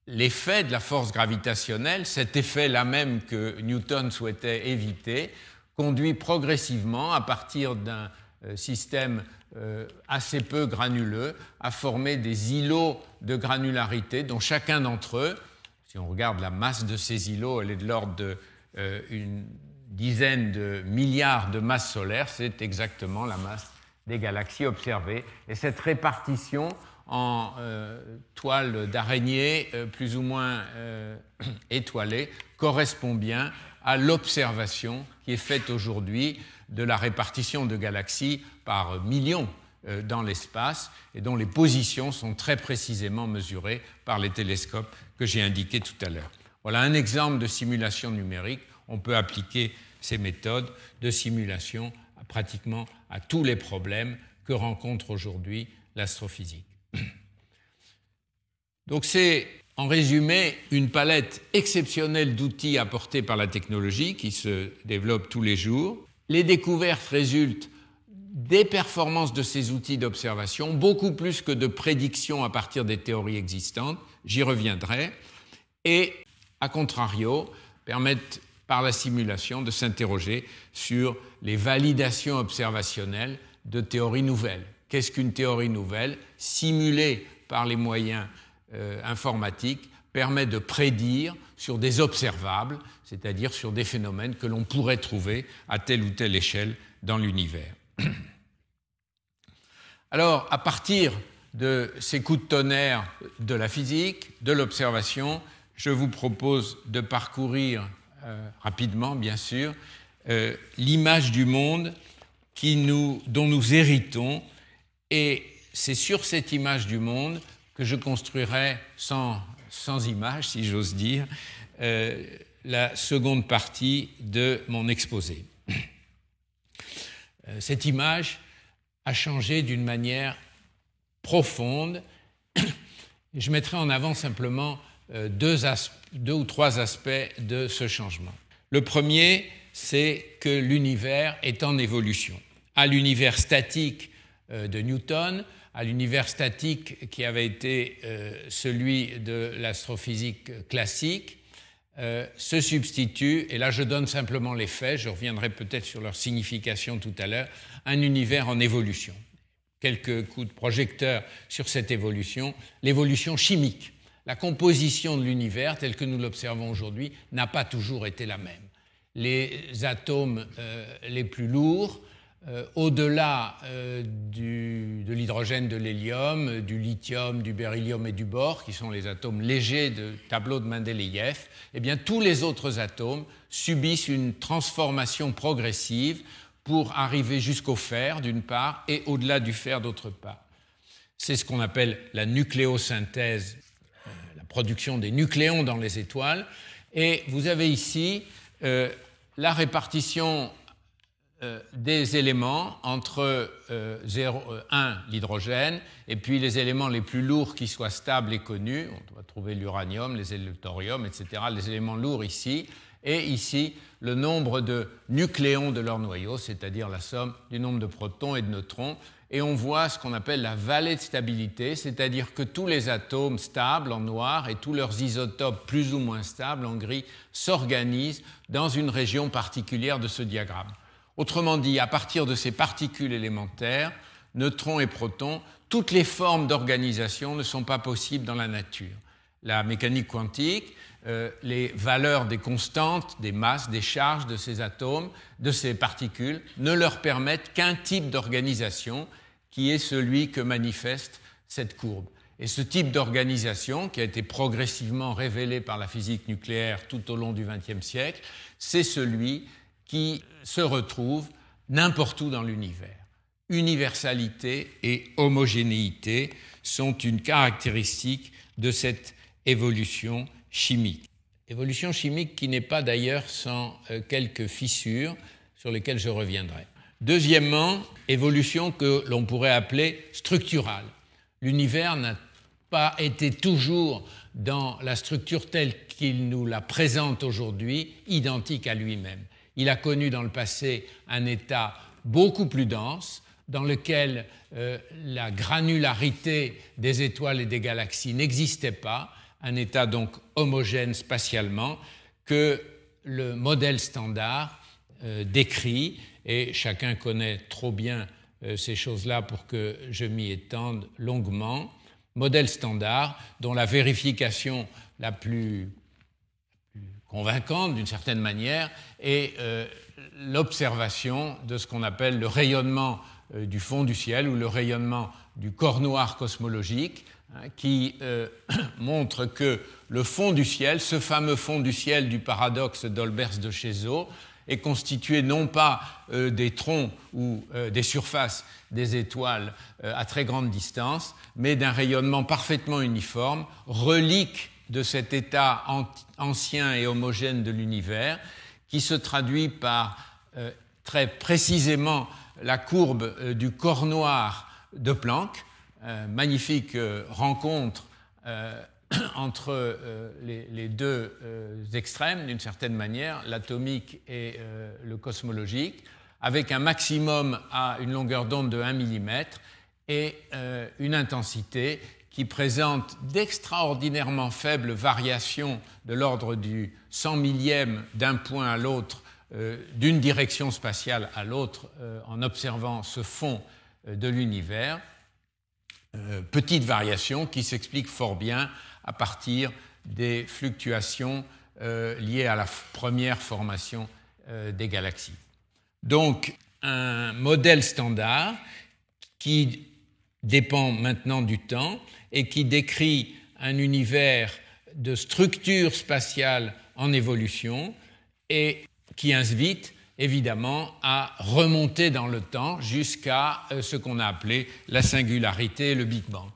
l'effet de la force gravitationnelle, cet effet-là même que Newton souhaitait éviter, conduit progressivement, à partir d'un euh, système euh, assez peu granuleux, à former des îlots de granularité dont chacun d'entre eux, si on regarde la masse de ces îlots, elle est de l'ordre d'une euh, dizaine de milliards de masses solaires, c'est exactement la masse des galaxies observées. Et cette répartition en euh, toile d'araignée euh, plus ou moins euh, étoilée correspond bien à l'observation qui est faite aujourd'hui de la répartition de galaxies par millions dans l'espace et dont les positions sont très précisément mesurées par les télescopes que j'ai indiqués tout à l'heure. Voilà un exemple de simulation numérique. On peut appliquer ces méthodes de simulation pratiquement à tous les problèmes que rencontre aujourd'hui l'astrophysique. Donc c'est en résumé une palette exceptionnelle d'outils apportés par la technologie qui se développe tous les jours. Les découvertes résultent des performances de ces outils d'observation, beaucoup plus que de prédictions à partir des théories existantes, j'y reviendrai, et, à contrario, permettent par la simulation de s'interroger sur les validations observationnelles de théories nouvelles. Qu'est-ce qu'une théorie nouvelle Simulée par les moyens euh, informatiques permet de prédire sur des observables, c'est-à-dire sur des phénomènes que l'on pourrait trouver à telle ou telle échelle dans l'univers. Alors, à partir de ces coups de tonnerre de la physique, de l'observation, je vous propose de parcourir euh, rapidement, bien sûr, euh, l'image du monde dont nous héritons et c'est sur cette image du monde que je construirai sans, sans image, si j'ose dire, euh, la seconde partie de mon exposé. Euh, cette image a changé d'une manière profonde. Je mettrai en avant simplement euh, deux, ou trois aspects de ce changement. Le premier, c'est que l'univers est en évolution. À l'univers statique de Newton, à l'univers statique qui avait été euh, celui de l'astrophysique classique, euh, se substitue, et là je donne simplement les faits, je reviendrai peut-être sur leur signification tout à l'heure, un univers en évolution. Quelques coups de projecteur sur cette évolution, l'évolution chimique. La composition de l'univers tel que nous l'observons aujourd'hui n'a pas toujours été la même. Les atomes les plus lourds euh, au-delà euh, de l'hydrogène, de l'hélium, du lithium, du beryllium et du bore, qui sont les atomes légers de tableau de Mendeleïev, eh bien, tous les autres atomes subissent une transformation progressive pour arriver jusqu'au fer, d'une part, et au-delà du fer, d'autre part. C'est ce qu'on appelle la nucléosynthèse, euh, la production des nucléons dans les étoiles. Et vous avez ici la répartition euh, des éléments entre 0, euh, 1, euh, l'hydrogène, et puis les éléments les plus lourds qui soient stables et connus. On va trouver l'uranium, les thorium, etc., les éléments lourds ici. Et ici, le nombre de nucléons de leur noyau, c'est-à-dire la somme du nombre de protons et de neutrons. Et on voit ce qu'on appelle la vallée de stabilité, c'est-à-dire que tous les atomes stables en noir et tous leurs isotopes plus ou moins stables en gris s'organisent dans une région particulière de ce diagramme. Autrement dit, à partir de ces particules élémentaires, neutrons et protons, toutes les formes d'organisation ne sont pas possibles dans la nature. La mécanique quantique, euh, les valeurs des constantes, des masses, des charges de ces atomes, de ces particules, ne leur permettent qu'un type d'organisation qui est celui que manifeste cette courbe. Et ce type d'organisation, qui a été progressivement révélé par la physique nucléaire tout au long du XXe siècle, c'est celui qui se retrouvent n'importe où dans l'univers. Universalité et homogénéité sont une caractéristique de cette évolution chimique. Évolution chimique qui n'est pas d'ailleurs sans euh, quelques fissures sur lesquelles je reviendrai. Deuxièmement, évolution que l'on pourrait appeler structurale. L'univers n'a pas été toujours dans la structure telle qu'il nous la présente aujourd'hui, identique à lui-même. Il a connu dans le passé un état beaucoup plus dense, dans lequel euh, la granularité des étoiles et des galaxies n'existait pas, un état donc homogène spatialement que le modèle standard euh, décrit, et chacun connaît trop bien euh, ces choses-là pour que je m'y étende longuement. Modèle standard dont la vérification la plus convaincante d'une certaine manière est euh, l'observation de ce qu'on appelle le rayonnement euh, du fond du ciel ou le rayonnement du corps noir cosmologique hein, qui euh, montre que le fond du ciel, ce fameux fond du ciel du paradoxe d'Olbers de Chezeaux, est constitué non pas des troncs ou des surfaces des étoiles à très grande distance, mais d'un rayonnement parfaitement uniforme, relique de cet état ancien et homogène de l'univers, qui se traduit par euh, très précisément la courbe euh, du corps noir de Planck, euh, magnifique rencontre entre les, deux extrêmes, d'une certaine manière, l'atomique et le cosmologique, avec un maximum à une longueur d'onde de 1 mm et une intensité qui présente d'extraordinairement faibles variations de l'ordre du cent millième d'un point à l'autre, euh, d'une direction spatiale à l'autre, euh, en observant ce fond euh, de l'univers. petite variation qui s'explique fort bien à partir des fluctuations liées à la première formation des galaxies. Donc, un modèle standard qui dépend maintenant du temps et qui décrit un univers de structure spatiale en évolution et qui invite évidemment à remonter dans le temps jusqu'à euh, ce qu'on a appelé la singularité, le Big Bang.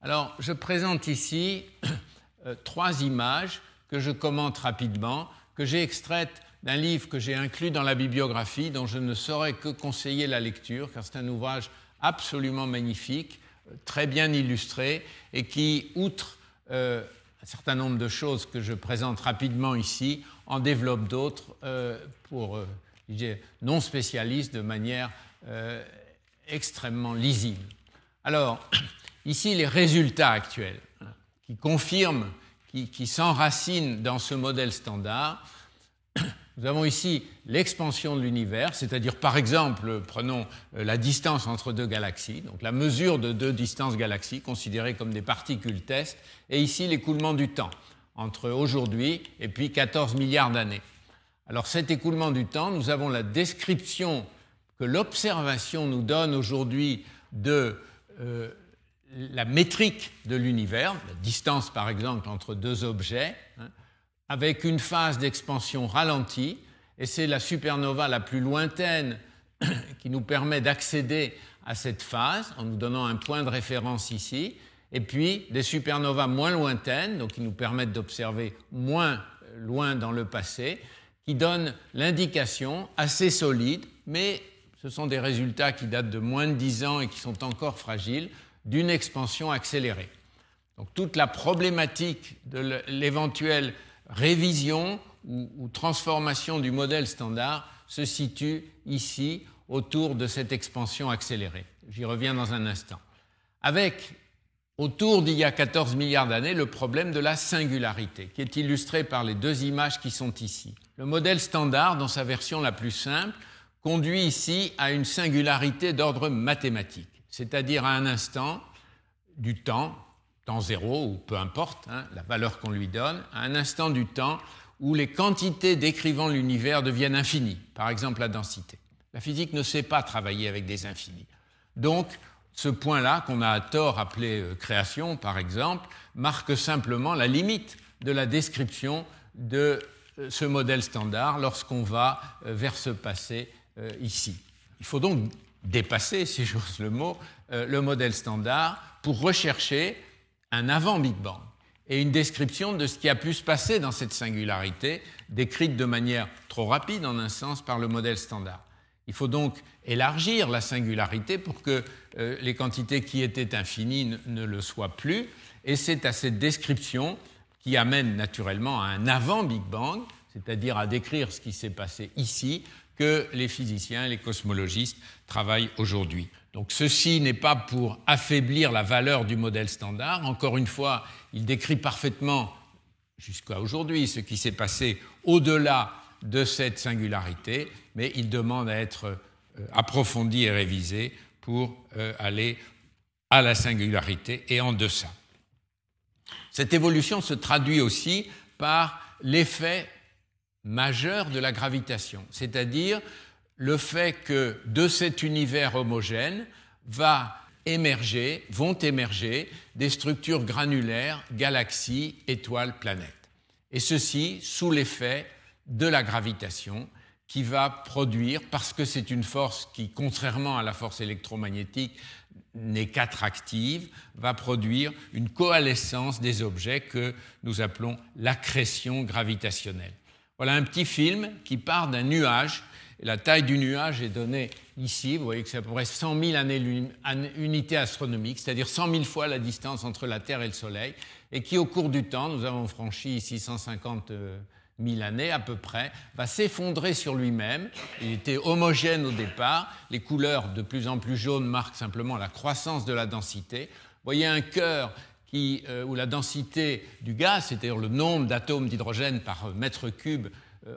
Alors, je présente ici euh, trois images que je commente rapidement, que j'ai extraites d'un livre que j'ai inclus dans la bibliographie, dont je ne saurais que conseiller la lecture, car c'est un ouvrage absolument magnifique, très bien illustré et qui, outre euh, un certain nombre de choses que je présente rapidement ici, en développe d'autres euh, pour euh, non spécialistes de manière extrêmement lisible. Alors, ici, les résultats actuels hein, qui confirment, qui, qui s'enracinent dans ce modèle standard. Nous avons ici l'expansion de l'univers, c'est-à-dire par exemple, prenons euh, la distance entre deux galaxies, donc la mesure de deux distances galaxies considérées comme des particules test, et ici l'écoulement du temps entre aujourd'hui et puis 14 milliards d'années. Alors cet écoulement du temps, nous avons la description que l'observation nous donne aujourd'hui de la métrique de l'univers, la distance par exemple entre deux objets, hein, avec une phase d'expansion ralentie, et c'est la supernova la plus lointaine qui nous permet d'accéder à cette phase en nous donnant un point de référence ici, et puis des supernovas moins lointaines, donc qui nous permettent d'observer moins loin dans le passé, qui donnent l'indication assez solide, mais ce sont des résultats qui datent de moins de 10 ans et qui sont encore fragiles, d'une expansion accélérée. Donc toute la problématique de l'éventuelle révision ou, transformation du modèle standard se situe ici autour de cette expansion accélérée. J'y reviens dans un instant. Avec, autour d'il y a 14 milliards d'années, le problème de la singularité, qui est illustré par les deux images qui sont ici. Le modèle standard, dans sa version la plus simple, conduit ici à une singularité d'ordre mathématique c'est-à-dire à un instant du temps, temps zéro ou peu importe hein, la valeur qu'on lui donne, à un instant du temps où les quantités décrivant l'univers deviennent infinies, par exemple la densité. La physique ne sait pas travailler avec des infinis. Donc, ce point-là, qu'on a à tort appelé euh, création, par exemple, marque simplement la limite de la description de euh, ce modèle standard lorsqu'on va euh, vers ce passé ici. Il faut donc dépasser, si j'ose le mot, le modèle standard pour rechercher un avant Big Bang et une description de ce qui a pu se passer dans cette singularité, décrite de manière trop rapide en un sens par le modèle standard. Il faut donc élargir la singularité pour que euh, les quantités qui étaient infinies ne, le soient plus, et c'est à cette description qui amène naturellement à un avant Big Bang, c'est-à-dire à décrire ce qui s'est passé ici, que les physiciens et les cosmologistes travaillent aujourd'hui. Donc ceci n'est pas pour affaiblir la valeur du modèle standard. Encore une fois, il décrit parfaitement jusqu'à aujourd'hui ce qui s'est passé au-delà de cette singularité, mais il demande à être euh, approfondi et révisé pour euh, aller à la singularité et en deçà. Cette évolution se traduit aussi par l'effet majeur de la gravitation, c'est-à-dire le fait que de cet univers homogène va émerger, vont émerger des structures granulaires, galaxies, étoiles, planètes. Et ceci sous l'effet de la gravitation qui va produire, parce que c'est une force qui, contrairement à la force électromagnétique, n'est qu'attractive, va produire une coalescence des objets que nous appelons l'accrétion gravitationnelle. Voilà un petit film qui part d'un nuage. La taille du nuage est donnée ici. Vous voyez que c'est à peu près 100 000 années unités astronomiques, c'est-à-dire 100 000 fois la distance entre la Terre et le Soleil, et qui, au cours du temps, nous avons franchi ici 150 000 années à peu près, va s'effondrer sur lui-même. Il était homogène au départ. Les couleurs de plus en plus jaunes marquent simplement la croissance de la densité. Vous voyez un cœur euh, où la densité du gaz, c'est-à-dire le nombre d'atomes d'hydrogène par mètre cube, euh,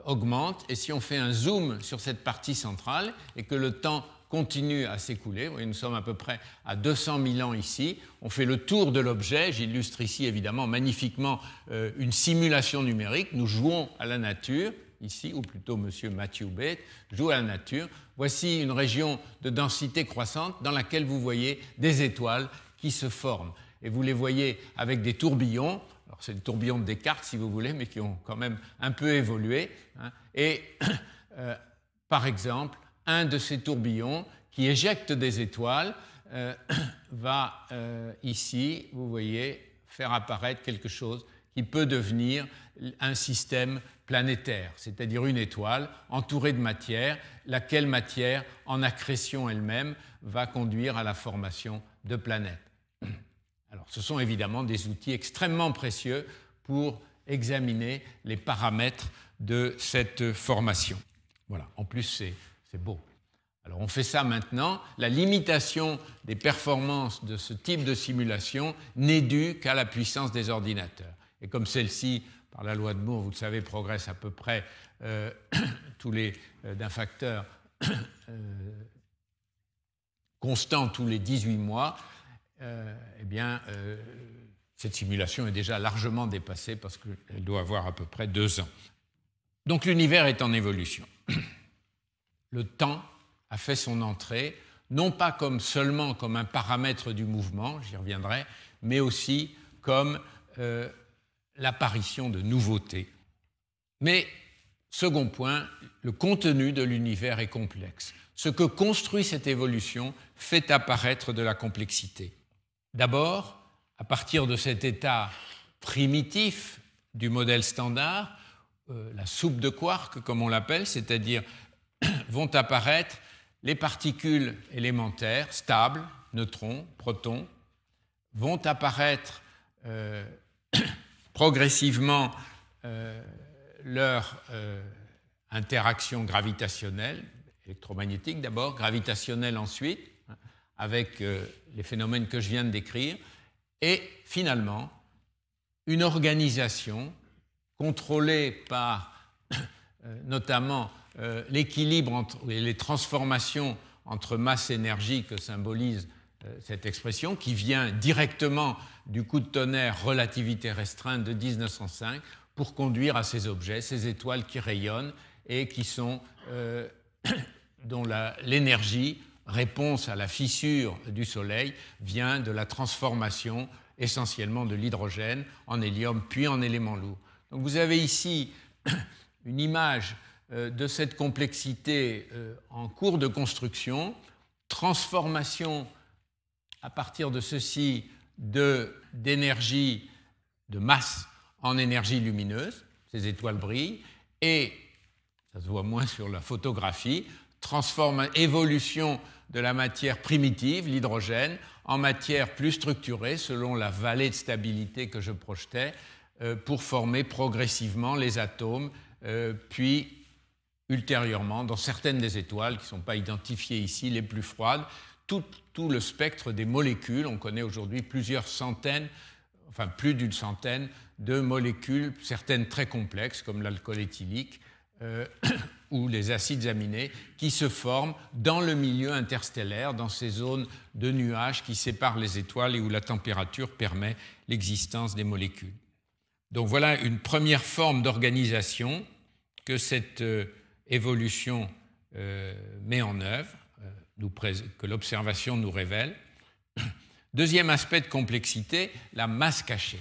augmente. Et si on fait un zoom sur cette partie centrale et que le temps continue à s'écouler, nous sommes à peu près à 200 000 ans ici, on fait le tour de l'objet, j'illustre ici évidemment magnifiquement euh, une simulation numérique, nous jouons à la nature, ici, ou plutôt M. Matthew Bate joue à la nature. Voici une région de densité croissante dans laquelle vous voyez des étoiles qui se forment et vous les voyez avec des tourbillons. C'est des tourbillons de Descartes, si vous voulez, mais qui ont quand même un peu évolué. Hein. Et, euh, par exemple, un de ces tourbillons qui éjecte des étoiles euh, va euh, ici, vous voyez, faire apparaître quelque chose qui peut devenir un système planétaire, c'est-à-dire une étoile entourée de matière, laquelle matière, en accrétion elle-même, va conduire à la formation de planètes. Alors, ce sont évidemment des outils extrêmement précieux pour examiner les paramètres de cette formation. Voilà, en plus, c'est beau. Alors, on fait ça maintenant. La limitation des performances de ce type de simulation n'est due qu'à la puissance des ordinateurs. Et comme celle-ci, par la loi de Moore, vous le savez, progresse à peu près euh, tous les euh, d'un facteur euh, constant tous les 18 mois, euh, eh bien, euh, cette simulation est déjà largement dépassée parce qu'elle doit avoir à peu près deux ans. Donc l'univers est en évolution. Le temps a fait son entrée, non pas comme seulement comme un paramètre du mouvement, j'y reviendrai, mais aussi comme euh, l'apparition de nouveautés. Mais, second point, le contenu de l'univers est complexe. Ce que construit cette évolution fait apparaître de la complexité. D'abord, à partir de cet état primitif du modèle standard, euh, la soupe de quark, comme on l'appelle, c'est-à-dire vont apparaître les particules élémentaires stables, neutrons, protons, vont apparaître euh, progressivement euh, leur interaction gravitationnelle, électromagnétique d'abord, gravitationnelle ensuite, avec les phénomènes que je viens de décrire, et finalement une organisation contrôlée par euh, notamment euh, l'équilibre entre les transformations entre masse et énergie que symbolise euh, cette expression, qui vient directement du coup de tonnerre relativité restreinte de 1905 pour conduire à ces objets, ces étoiles qui rayonnent et qui sont, dont l'énergie, réponse à la fissure du Soleil, vient de la transformation essentiellement de l'hydrogène en hélium puis en élément lourd. Donc vous avez ici une image euh, de cette complexité euh, en cours de construction, transformation à partir de ceci d'énergie, de, masse en énergie lumineuse, ces étoiles brillent, et, ça se voit moins sur la photographie, évolution de la matière primitive, l'hydrogène, en matière plus structurée selon la vallée de stabilité que je projetais euh, pour former progressivement les atomes, euh, puis ultérieurement, dans certaines des étoiles qui ne sont pas identifiées ici, les plus froides, tout, le spectre des molécules. On connaît aujourd'hui plusieurs centaines, enfin plus d'une centaine de molécules, certaines très complexes comme l'alcool éthylique, euh, ou les acides aminés qui se forment dans le milieu interstellaire, dans ces zones de nuages qui séparent les étoiles et où la température permet l'existence des molécules. Donc voilà une première forme d'organisation que cette euh, évolution euh, met en œuvre, euh, que l'observation nous révèle. Deuxième aspect de complexité, la masse cachée.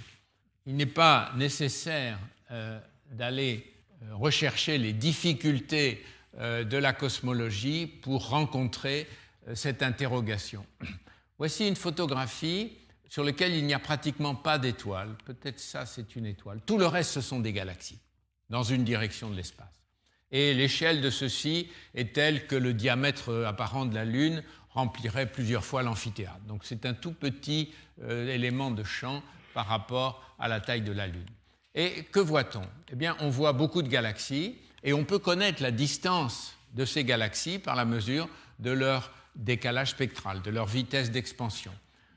Il n'est pas nécessaire d'aller rechercher les difficultés euh, de la cosmologie pour rencontrer euh, cette interrogation. Voici une photographie sur laquelle il n'y a pratiquement pas d'étoiles. Peut-être ça, c'est une étoile. Tout le reste, ce sont des galaxies, dans une direction de l'espace. Et l'échelle de ceci est telle que le diamètre apparent de la Lune remplirait plusieurs fois l'amphithéâtre. Donc c'est un tout petit élément de champ par rapport à la taille de la Lune. Et que voit-on? Eh bien, on voit beaucoup de galaxies et on peut connaître la distance de ces galaxies par la mesure de leur décalage spectral, de leur vitesse d'expansion.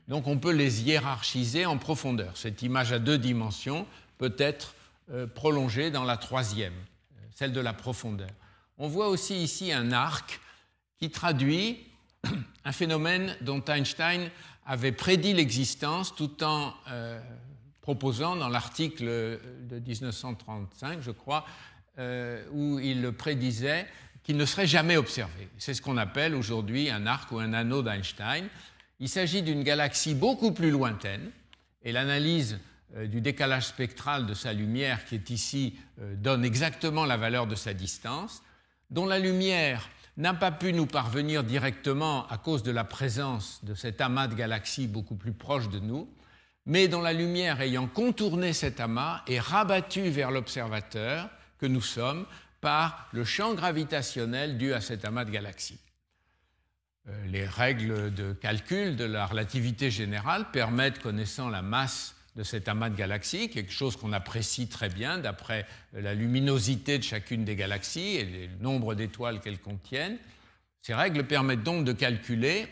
Donc on peut les hiérarchiser en profondeur. Cette image à deux dimensions peut être euh, prolongée dans la troisième, celle de la profondeur. On voit aussi ici un arc qui traduit un phénomène dont Einstein avait prédit l'existence tout en euh, proposant dans l'article de 1935, je crois, euh, où il prédisait qu'il ne serait jamais observé. C'est ce qu'on appelle aujourd'hui un arc ou un anneau d'Einstein. Il s'agit d'une galaxie beaucoup plus lointaine, et l'analyse euh, du décalage spectral de sa lumière, qui est ici, euh, donne exactement la valeur de sa distance, dont la lumière n'a pas pu nous parvenir directement à cause de la présence de cet amas de galaxies beaucoup plus proche de nous, mais dont la lumière ayant contourné cet amas est rabattue vers l'observateur que nous sommes par le champ gravitationnel dû à cet amas de galaxies. Euh, les règles de calcul de la relativité générale permettent, connaissant la masse de cet amas de galaxies, quelque chose qu'on apprécie très bien d'après la luminosité de chacune des galaxies et le nombre d'étoiles qu'elles contiennent, ces règles permettent donc de calculer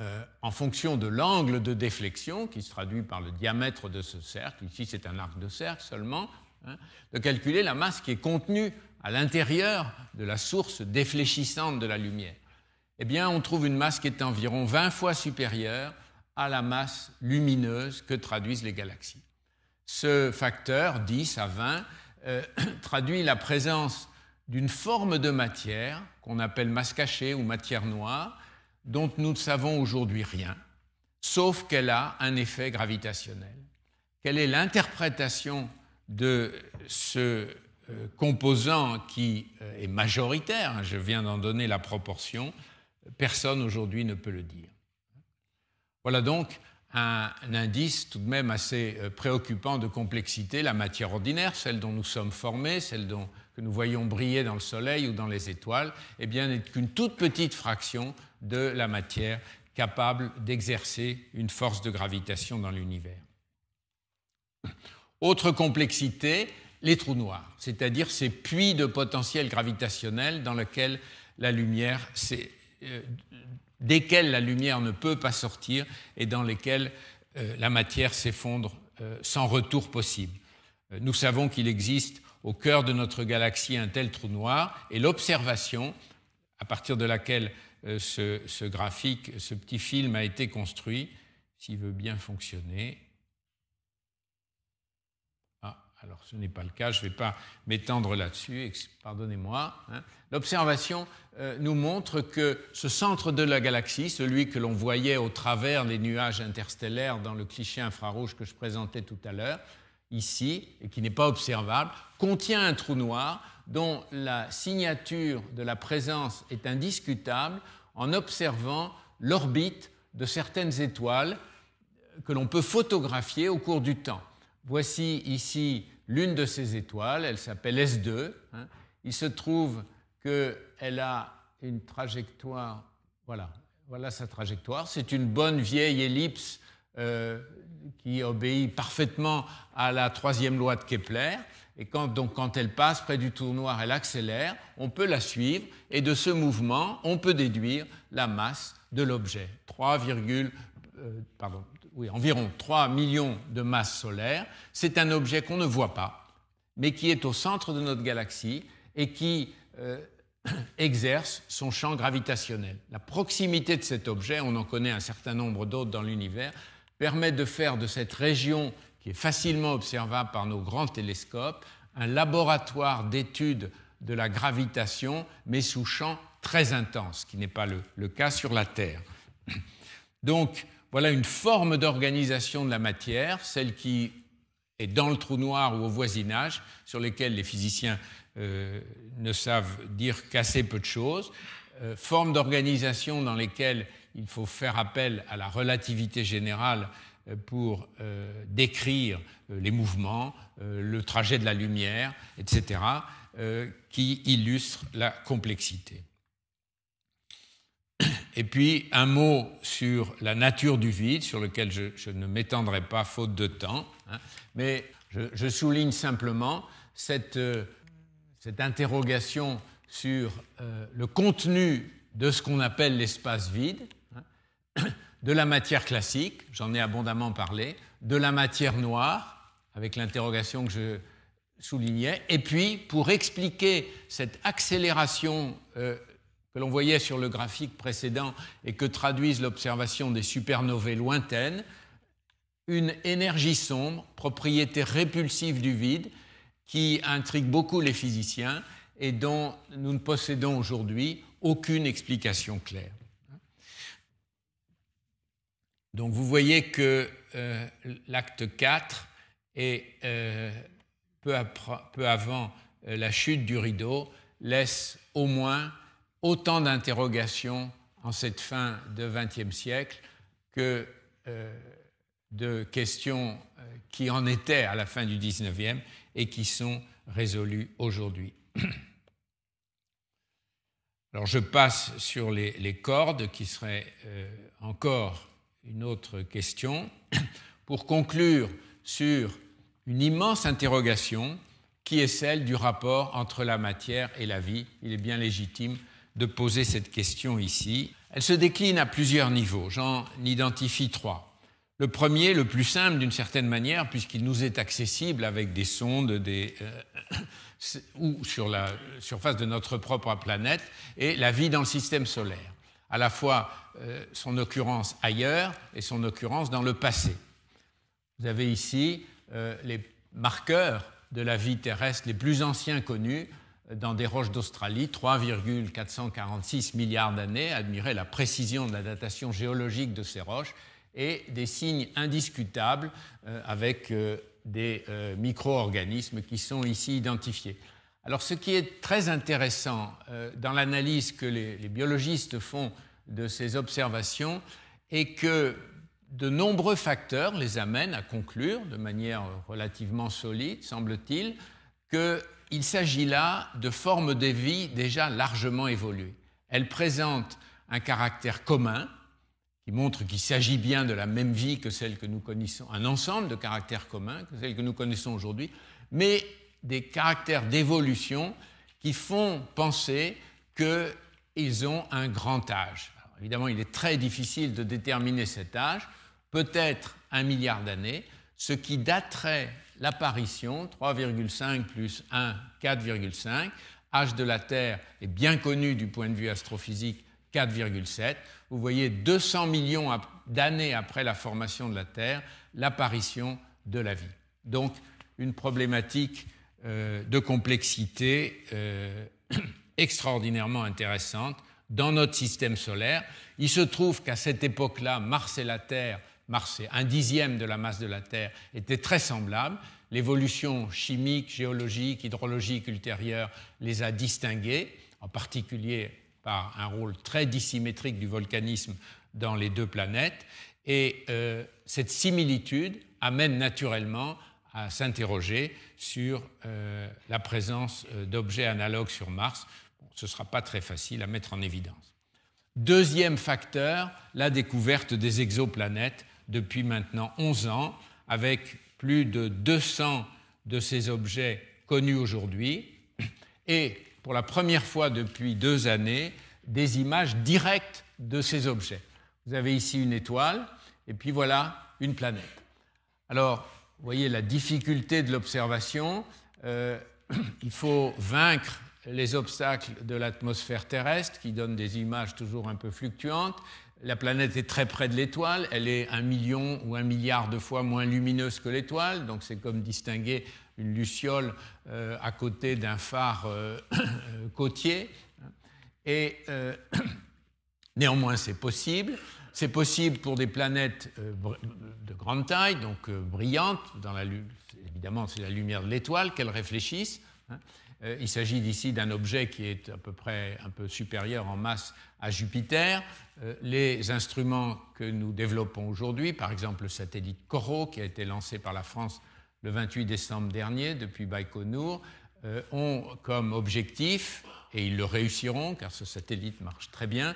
euh, en fonction de l'angle de déflexion, qui se traduit par le diamètre de ce cercle, ici c'est un arc de cercle seulement, hein, de calculer la masse qui est contenue à l'intérieur de la source défléchissante de la lumière. Eh bien, on trouve une masse qui est environ 20 fois supérieure à la masse lumineuse que traduisent les galaxies. Ce facteur, 10 à 20, euh, traduit la présence d'une forme de matière qu'on appelle masse cachée ou matière noire, dont nous ne savons aujourd'hui rien, sauf qu'elle a un effet gravitationnel. Quelle est l'interprétation de ce euh, composant qui euh, est majoritaire, hein, je viens d'en donner la proportion, personne aujourd'hui ne peut le dire. Voilà donc un, indice tout de même assez euh, préoccupant de complexité, la matière ordinaire, celle dont nous sommes formés, celle dont, que nous voyons briller dans le Soleil ou dans les étoiles, eh n'est qu'une toute petite fraction de la matière capable d'exercer une force de gravitation dans l'univers. Autre complexité, les trous noirs, c'est-à-dire ces puits de potentiel gravitationnel dans lesquels la lumière, euh, desquels la lumière ne peut pas sortir et dans lesquels euh, la matière s'effondre euh, sans retour possible. Nous savons qu'il existe au cœur de notre galaxie un tel trou noir et l'observation à partir de laquelle ce, ce, graphique, ce petit film a été construit, s'il veut bien fonctionner, alors ce n'est pas le cas, je ne vais pas m'étendre là-dessus, pardonnez-moi. Hein. L'observation euh, nous montre que ce centre de la galaxie, celui que l'on voyait au travers des nuages interstellaires dans le cliché infrarouge que je présentais tout à l'heure, ici, et qui n'est pas observable, contient un trou noir dont la signature de la présence est indiscutable en observant l'orbite de certaines étoiles que l'on peut photographier au cours du temps. Voici ici l'une de ces étoiles, elle s'appelle S2. Hein. Il se trouve qu'elle a une trajectoire, voilà, voilà sa trajectoire. C'est une bonne vieille ellipse euh, qui obéit parfaitement à la troisième loi de Kepler. Et quand, donc, quand elle passe près du noir, elle accélère, on peut la suivre, et de ce mouvement, on peut déduire la masse de l'objet. 3, euh, pardon, oui, environ 3 millions de masses solaires. C'est un objet qu'on ne voit pas, mais qui est au centre de notre galaxie et qui euh, exerce son champ gravitationnel. La proximité de cet objet, on en connaît un certain nombre d'autres dans l'univers, permet de faire de cette région, qui est facilement observable par nos grands télescopes, un laboratoire d'études de la gravitation, mais sous champ très intense, ce qui n'est pas le, cas sur la Terre. Donc, voilà une forme d'organisation de la matière, celle qui est dans le trou noir ou au voisinage, sur lesquels les physiciens euh, ne savent dire qu'assez peu de choses, euh, forme d'organisation dans lesquelles il faut faire appel à la relativité générale euh, pour décrire les mouvements, le trajet de la lumière, etc., qui illustrent la complexité. Et puis un mot sur la nature du vide, sur lequel je, ne m'étendrai pas faute de temps, hein. mais je, souligne simplement cette, euh, interrogation sur euh, le contenu de ce qu'on appelle l'espace vide, de la matière classique, j'en ai abondamment parlé, de la matière noire, avec l'interrogation que je soulignais, et puis pour expliquer cette accélération euh, que l'on voyait sur le graphique précédent et que traduisent l'observation des supernovae lointaines, une énergie sombre, propriété répulsive du vide, qui intrigue beaucoup les physiciens et dont nous ne possédons aujourd'hui aucune explication claire. Donc vous voyez que euh, l'acte 4 est euh, peu, avant euh, la chute du rideau, laisse au moins autant d'interrogations en cette fin de XXe siècle que euh, de questions qui en étaient à la fin du XIXe et qui sont résolues aujourd'hui. Alors je passe sur les, cordes, qui serait euh, encore une autre question, pour conclure sur une immense interrogation qui est celle du rapport entre la matière et la vie? Il est bien légitime de poser cette question ici. Elle se décline à plusieurs niveaux. J'en identifie trois. Le premier, le plus simple d'une certaine manière, puisqu'il nous est accessible avec des sondes des, euh, ou sur la surface de notre propre planète, est la vie dans le système solaire. À la fois euh, son occurrence ailleurs et son occurrence dans le passé. Vous avez ici euh, les marqueurs de la vie terrestre les plus anciens connus, dans des roches d'Australie, 3,446 milliards d'années, admirer la précision de la datation géologique de ces roches et des signes indiscutables euh, avec euh, des euh, micro-organismes qui sont ici identifiés. Alors ce qui est très intéressant dans l'analyse que les, les, biologistes font de ces observations est que de nombreux facteurs les amènent à conclure de manière relativement solide, semble-t-il, que il s'agit là de formes de vie déjà largement évoluées. Elles présentent un caractère commun, qui montre qu'il s'agit bien de la même vie que celle que nous connaissons, un ensemble de caractères communs que celle que nous connaissons aujourd'hui, mais des caractères d'évolution qui font penser qu'ils ont un grand âge. évidemment, il est très difficile de déterminer cet âge, peut-être un milliard d'années, ce qui daterait l'apparition, 3,5 plus 1, 4,5. Âge de la Terre est bien connu du point de vue astrophysique, 4,7. Vous voyez 200 millions d'années après la formation de la Terre, l'apparition de la vie. Donc une problématique de complexité euh, extraordinairement intéressante dans notre système solaire. Il se trouve qu'à cette époque-là, Mars et la Terre Mars, un dixième de la masse de la Terre, était très semblable. L'évolution chimique, géologique, hydrologique ultérieure les a distingués, en particulier par un rôle très dissymétrique du volcanisme dans les deux planètes. Et euh, cette similitude amène naturellement à s'interroger sur euh, la présence euh, d'objets analogues sur Mars. ce ne sera pas très facile à mettre en évidence. Deuxième facteur, la découverte des exoplanètes depuis maintenant 11 ans, avec plus de 200 de ces objets connus aujourd'hui, et pour la première fois depuis deux années, des images directes de ces objets. Vous avez ici une étoile, et puis voilà une planète. Alors, vous voyez la difficulté de l'observation. Euh, il faut vaincre les obstacles de l'atmosphère terrestre qui donnent des images toujours un peu fluctuantes la planète est très près de l'étoile, elle est un million ou un milliard de fois moins lumineuse que l'étoile, donc c'est comme distinguer une luciole euh, à côté d'un phare euh, côtier. Et néanmoins, c'est possible. C'est possible pour des planètes de grande taille, donc brillantes. Dans la, évidemment, c'est la lumière de l'étoile qu'elles réfléchissent. Hein. Il s'agit d'ici d'un objet qui est à peu près un peu supérieur en masse à Jupiter. Euh, les instruments que nous développons aujourd'hui, par exemple le satellite Corot qui a été lancé par la France le 28 décembre dernier depuis Baïkonour, euh, ont comme objectif, et ils le réussiront car ce satellite marche très bien, euh,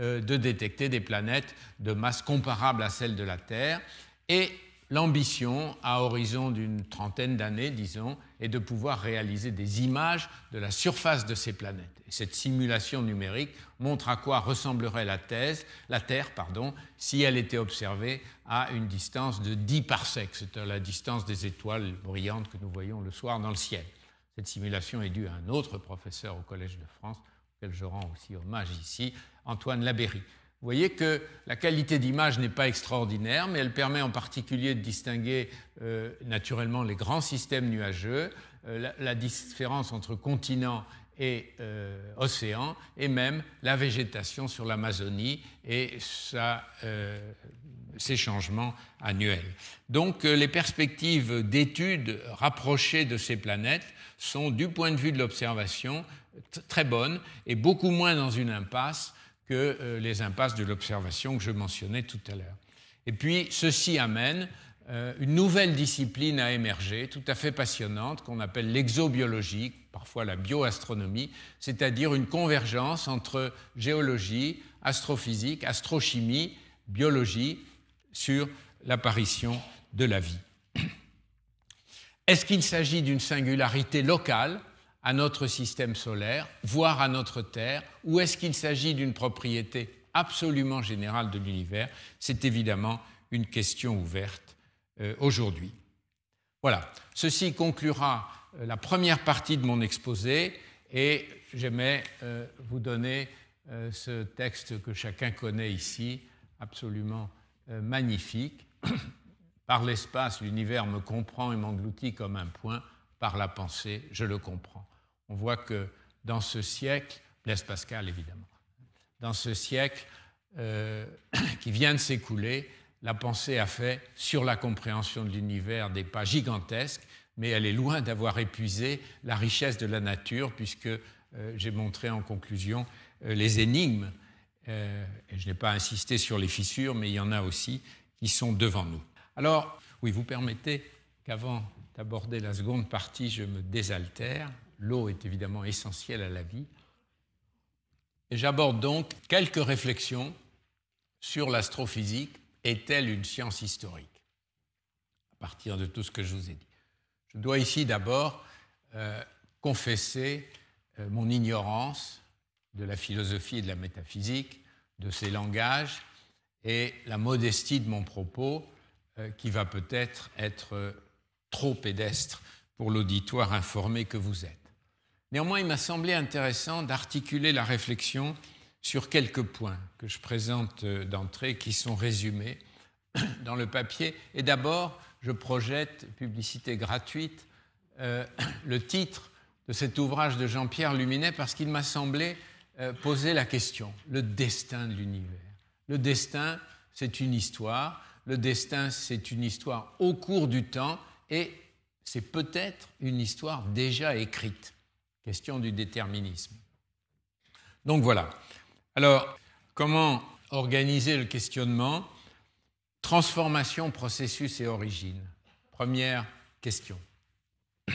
de détecter des planètes de masse comparable à celle de la Terre. Et l'ambition, à horizon d'une trentaine d'années, disons, est de pouvoir réaliser des images de la surface de ces planètes. Et cette simulation numérique montre à quoi ressemblerait la, la Terre pardon, si elle était observée à une distance de 10 parsecs, c'est-à-dire la distance des étoiles brillantes que nous voyons le soir dans le ciel. Cette simulation est due à un autre professeur au Collège de France, auquel je rends aussi hommage ici, Antoine Labéry. Vous voyez que la qualité d'image n'est pas extraordinaire, mais elle permet en particulier de distinguer euh, naturellement les grands systèmes nuageux, euh, la, différence entre continent et euh, océan, et même la végétation sur l'Amazonie et ses changements annuels. Donc les perspectives d'études rapprochées de ces planètes sont, du point de vue de l'observation, très bonnes et beaucoup moins dans une impasse que euh, les impasses de l'observation que je mentionnais tout à l'heure. Et puis, ceci amène euh, une nouvelle discipline à émerger, tout à fait passionnante, qu'on appelle l'exobiologie, parfois la bioastronomie, c'est-à-dire une convergence entre géologie, astrophysique, astrochimie, biologie sur l'apparition de la vie. Est-ce qu'il s'agit d'une singularité locale à notre système solaire, voire à notre Terre, ou est-ce qu'il s'agit d'une propriété absolument générale de l'univers? C'est évidemment une question ouverte euh, aujourd'hui. Voilà, ceci conclura euh, la première partie de mon exposé et j'aimais euh, vous donner ce texte que chacun connaît ici, absolument magnifique. Par l'espace, l'univers me comprend et m'engloutit comme un point. Par la pensée, je le comprends. On voit que dans ce siècle, Blaise Pascal évidemment, dans ce siècle euh, qui vient de s'écouler, la pensée a fait sur la compréhension de l'univers des pas gigantesques, mais elle est loin d'avoir épuisé la richesse de la nature, puisque euh, j'ai montré en conclusion euh, les énigmes, et je n'ai pas insisté sur les fissures, mais il y en a aussi qui sont devant nous. Alors, oui, vous permettez qu'avant d'aborder la seconde partie, je me désaltère. L'eau est évidemment essentielle à la vie. Et j'aborde donc quelques réflexions sur l'astrophysique. Est-elle une science historique À partir de tout ce que je vous ai dit. Je dois ici d'abord euh, confesser euh, mon ignorance de la philosophie et de la métaphysique, de ces langages, et la modestie de mon propos, euh, qui va peut-être être trop pédestre pour l'auditoire informé que vous êtes. Néanmoins, il m'a semblé intéressant d'articuler la réflexion sur quelques points que je présente euh, d'entrée, qui sont résumés dans le papier. Et d'abord, je projette, publicité gratuite, euh, le titre de cet ouvrage de Jean-Pierre Luminet, parce qu'il m'a semblé euh, poser la question, le destin de l'univers. Le destin, c'est une histoire. Le destin, c'est une histoire au cours du temps, et c'est peut-être une histoire déjà écrite. Question du déterminisme. Donc voilà. Alors, comment organiser le questionnement? Transformation, processus et origine. Première question.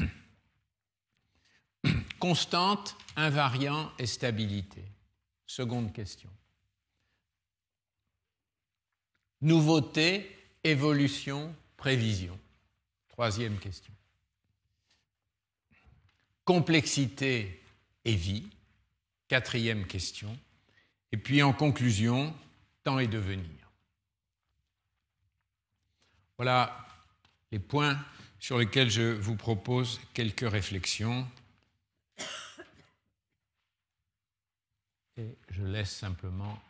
Constante, invariant et stabilité. Seconde question. Nouveauté, évolution, prévision. Troisième question complexité et vie. Quatrième question. Et puis en conclusion, temps et devenir. Voilà les points sur lesquels je vous propose quelques réflexions. Et je laisse simplement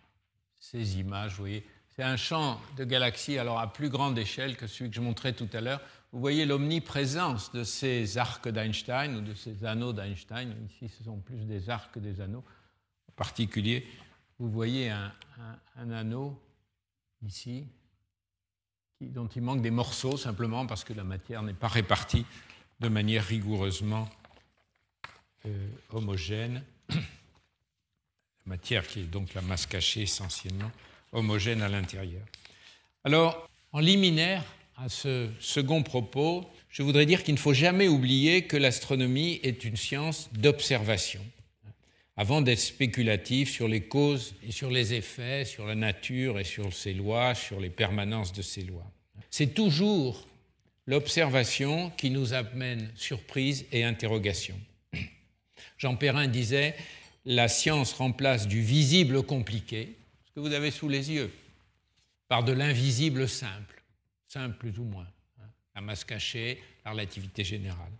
ces images. Vous voyez, c'est un champ de galaxies alors à plus grande échelle que celui que je montrais tout à l'heure vous voyez l'omniprésence de ces arcs d'Einstein ou de ces anneaux d'Einstein. Ici, ce sont plus des arcs que des anneaux. En particulier, vous voyez un, anneau ici dont il manque des morceaux simplement parce que la matière n'est pas répartie de manière rigoureusement euh, homogène. La matière qui est donc la masse cachée essentiellement homogène à l'intérieur. Alors, en liminaire, à ce second propos, je voudrais dire qu'il ne faut jamais oublier que l'astronomie est une science d'observation, avant d'être spéculative sur les causes et sur les effets, sur la nature et sur ses lois, sur les permanences de ces lois. C'est toujours l'observation qui nous amène surprise et interrogation. Jean Perrin disait La science remplace du visible compliqué, ce que vous avez sous les yeux, par de l'invisible simple plus ou moins. Hein. La masse cachée, la relativité générale,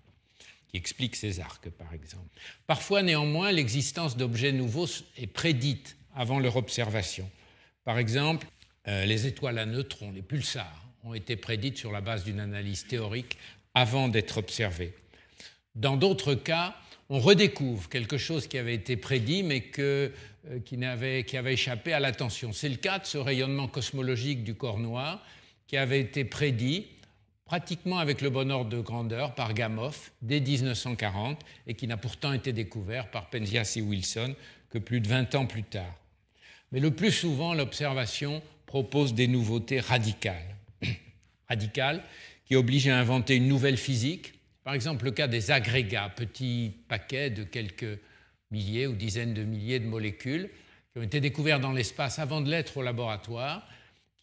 qui explique ces arcs, par exemple. Parfois, néanmoins, l'existence d'objets nouveaux est prédite avant leur observation. Par exemple, euh, les étoiles à neutrons, les pulsars, ont été prédites sur la base d'une analyse théorique avant d'être observées. Dans d'autres cas, on redécouvre quelque chose qui avait été prédit mais euh, qui, avait, qui avait échappé à l'attention. C'est le cas de ce rayonnement cosmologique du corps noir qui avait été prédit pratiquement avec le bon ordre de grandeur par Gamow dès 1940 et qui n'a pourtant été découvert par Penzias et Wilson que plus de 20 ans plus tard. Mais le plus souvent, l'observation propose des nouveautés radicales. radicales qui obligent à inventer une nouvelle physique. Par exemple, le cas des agrégats, petits paquets de quelques milliers ou dizaines de milliers de molécules qui ont été découverts dans l'espace avant de l'être au laboratoire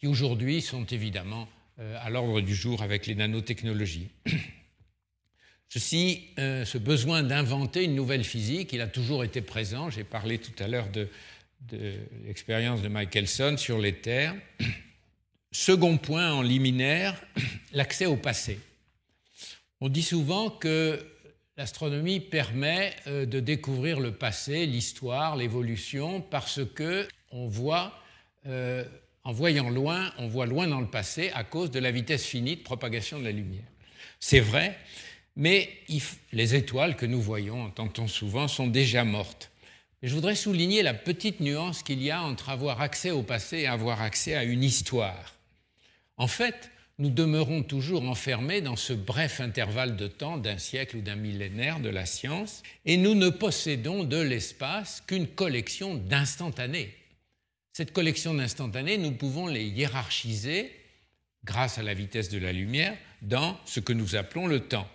qui aujourd'hui sont évidemment euh, à l'ordre du jour avec les nanotechnologies. Ceci, euh, ce besoin d'inventer une nouvelle physique, il a toujours été présent. J'ai parlé tout à l'heure de, l'expérience de Michelson sur les terres. Second point en liminaire, l'accès au passé. On dit souvent que l'astronomie permet euh, de découvrir le passé, l'histoire, l'évolution, parce que on voit en voyant loin, on voit loin dans le passé à cause de la vitesse finie de propagation de la lumière. C'est vrai, mais les étoiles que nous voyons, entend-on souvent, sont déjà mortes. je voudrais souligner la petite nuance qu'il y a entre avoir accès au passé et avoir accès à une histoire. En fait, nous demeurons toujours enfermés dans ce bref intervalle de temps d'un siècle ou d'un millénaire de la science, et nous ne possédons de l'espace qu'une collection d'instantanés. Cette collection d'instantanés, nous pouvons les hiérarchiser, grâce à la vitesse de la lumière, dans ce que nous appelons le temps.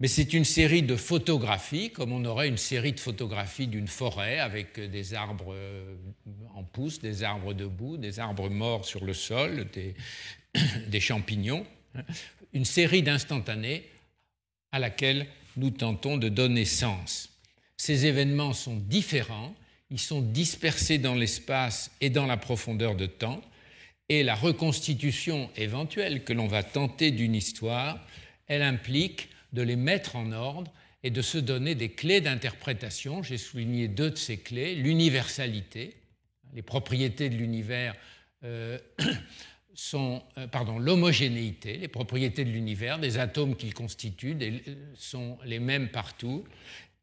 Mais c'est une série de photographies, comme on aurait une série de photographies d'une forêt avec des arbres euh, en pousse, des arbres debout, des arbres morts sur le sol, des, champignons, une série d'instantanés à laquelle nous tentons de donner sens. Ces événements sont différents, ils sont dispersés dans l'espace et dans la profondeur de temps, et la reconstitution éventuelle que l'on va tenter d'une histoire, elle implique de les mettre en ordre et de se donner des clés d'interprétation. J'ai souligné deux de ces clés, l'universalité, les propriétés de l'univers euh, sont, euh, l'homogénéité, les propriétés de l'univers, des atomes qu'il constitue sont les mêmes partout,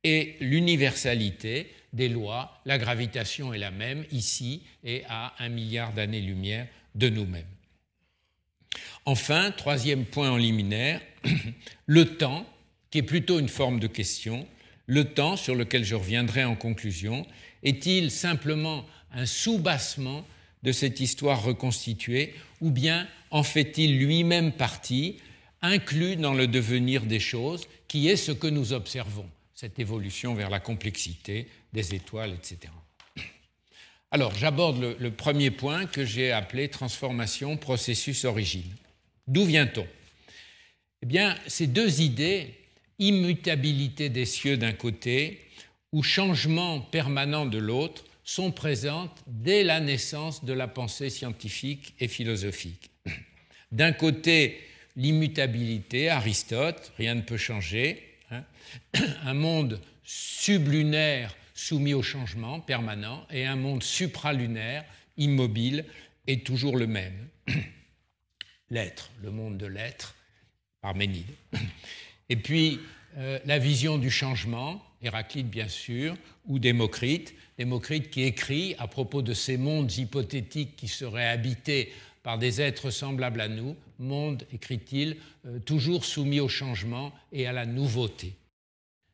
et l'universalité des lois, la gravitation est la même ici et à un milliard d'années-lumière de nous-mêmes. Enfin, troisième point en liminaire, le temps, qui est plutôt une forme de question, le temps sur lequel je reviendrai en conclusion, est-il simplement un soubassement de cette histoire reconstituée, ou bien en fait-il lui-même partie, inclus dans le devenir des choses, qui est ce que nous observons, cette évolution vers la complexité des étoiles, etc. Alors, j'aborde le, premier point que j'ai appelé transformation, processus, origine. D'où vient-on? Eh bien, ces deux idées, immutabilité des cieux d'un côté ou changement permanent de l'autre, sont présentes dès la naissance de la pensée scientifique et philosophique. D'un côté, l'immutabilité, Aristote, rien ne peut changer, hein. un monde sublunaire soumis au changement permanent et un monde supralunaire, immobile, est toujours le même. L'être, le monde de l'être, Parménide. Et puis, euh, la vision du changement, Héraclite bien sûr, ou Démocrite, Démocrite qui écrit à propos de ces mondes hypothétiques qui seraient habités par des êtres semblables à nous, monde, écrit-il, euh, toujours soumis au changement et à la nouveauté.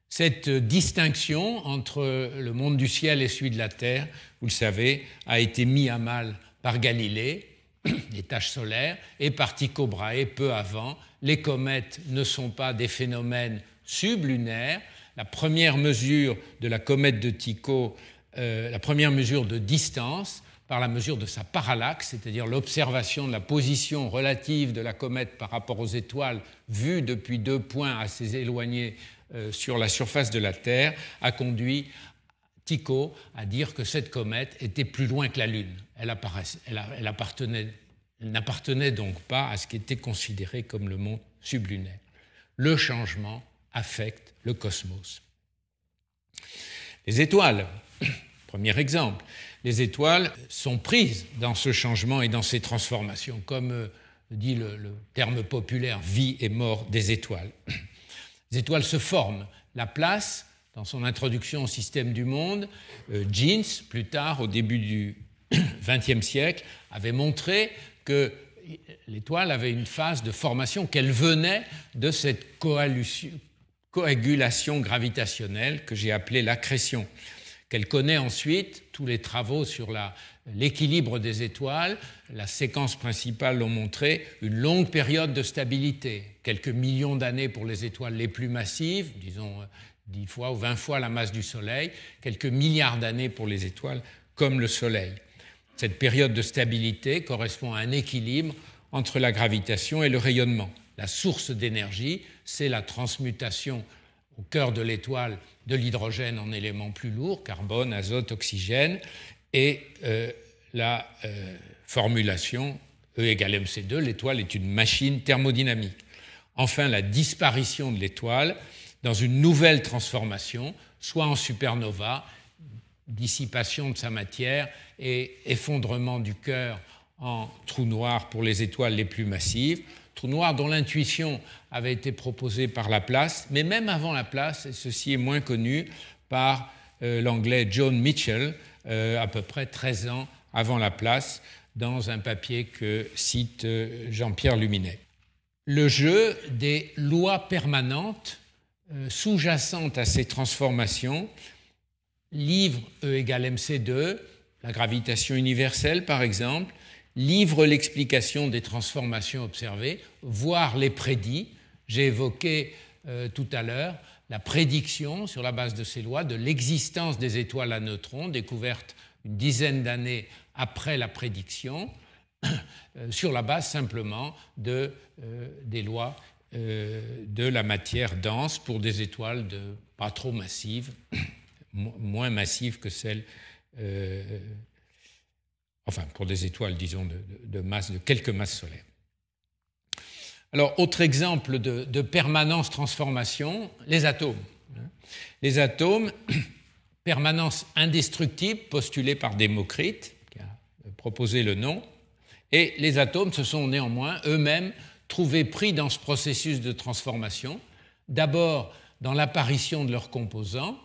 Cette distinction entre le monde du ciel et celui de la terre, vous le savez, a été mise à mal par Galilée, les taches solaires, et par Tycho Brahe peu avant. Les comètes ne sont pas des phénomènes sublunaire. La première mesure de la comète de Tycho, euh, la première mesure de distance, par la mesure de sa parallaxe, c'est-à-dire l'observation de la position relative de la comète par rapport aux étoiles vues depuis deux points assez éloignés euh, sur la surface de la Terre, a conduit Tycho à dire que cette comète était plus loin que la Lune. Elle, elle n'appartenait donc pas à ce qui était considéré comme le monde sublunaire. Le changement affecte le cosmos. Les étoiles, premier exemple, les étoiles sont prises dans ce changement et dans ces transformations, comme euh, dit le, terme populaire vie et mort des étoiles. Les étoiles se forment. La place, dans son introduction au système du monde, euh, Jeans, plus tard, au début du XXe siècle, avait montré que l'étoile avait une phase de formation, qu'elle venait de cette coagulation gravitationnelle que j'ai appelée l'accrétion, qu'elle connaît ensuite tous les travaux sur l'équilibre des étoiles. La séquence principale l'ont montré, une longue période de stabilité, quelques millions d'années pour les étoiles les plus massives, disons 10 fois ou 20 fois la masse du Soleil, quelques milliards d'années pour les étoiles comme le Soleil. Cette période de stabilité correspond à un équilibre entre la gravitation et le rayonnement. La source d'énergie, c'est la transmutation au cœur de l'étoile de l'hydrogène en éléments plus lourds, carbone, azote, oxygène, et euh, la euh, formulation E égale mc2, l'étoile est une machine thermodynamique. Enfin, la disparition de l'étoile dans une nouvelle transformation, soit en supernova, dissipation de sa matière et effondrement du cœur en trou noir pour les étoiles les plus massives, trou noir dont l'intuition avait été proposée par Laplace, mais même avant Laplace, et ceci est moins connu, par euh, l'anglais John Mitchell, euh, à peu près 13 ans avant Laplace, dans un papier que cite euh, Jean-Pierre Luminet. Le jeu des lois permanentes sous-jacentes à ces transformations, livre E égale mc2, la gravitation universelle par exemple, livre l'explication des transformations observées, voire les prédits. J'ai évoqué euh, tout à l'heure la prédiction sur la base de ces lois de l'existence des étoiles à neutrons, découverte une dizaine d'années après la prédiction, euh, sur la base simplement euh, des lois de la matière dense pour des étoiles pas trop massives, moins massives que celles enfin pour des étoiles, disons, de, masse, de quelques masses solaires. Alors, autre exemple de, permanence-transformation, les atomes. Les atomes, permanence indestructible, postulée par Démocrite, qui a proposé le nom, et les atomes se sont néanmoins eux-mêmes trouvés pris dans ce processus de transformation, d'abord dans l'apparition de leurs composants,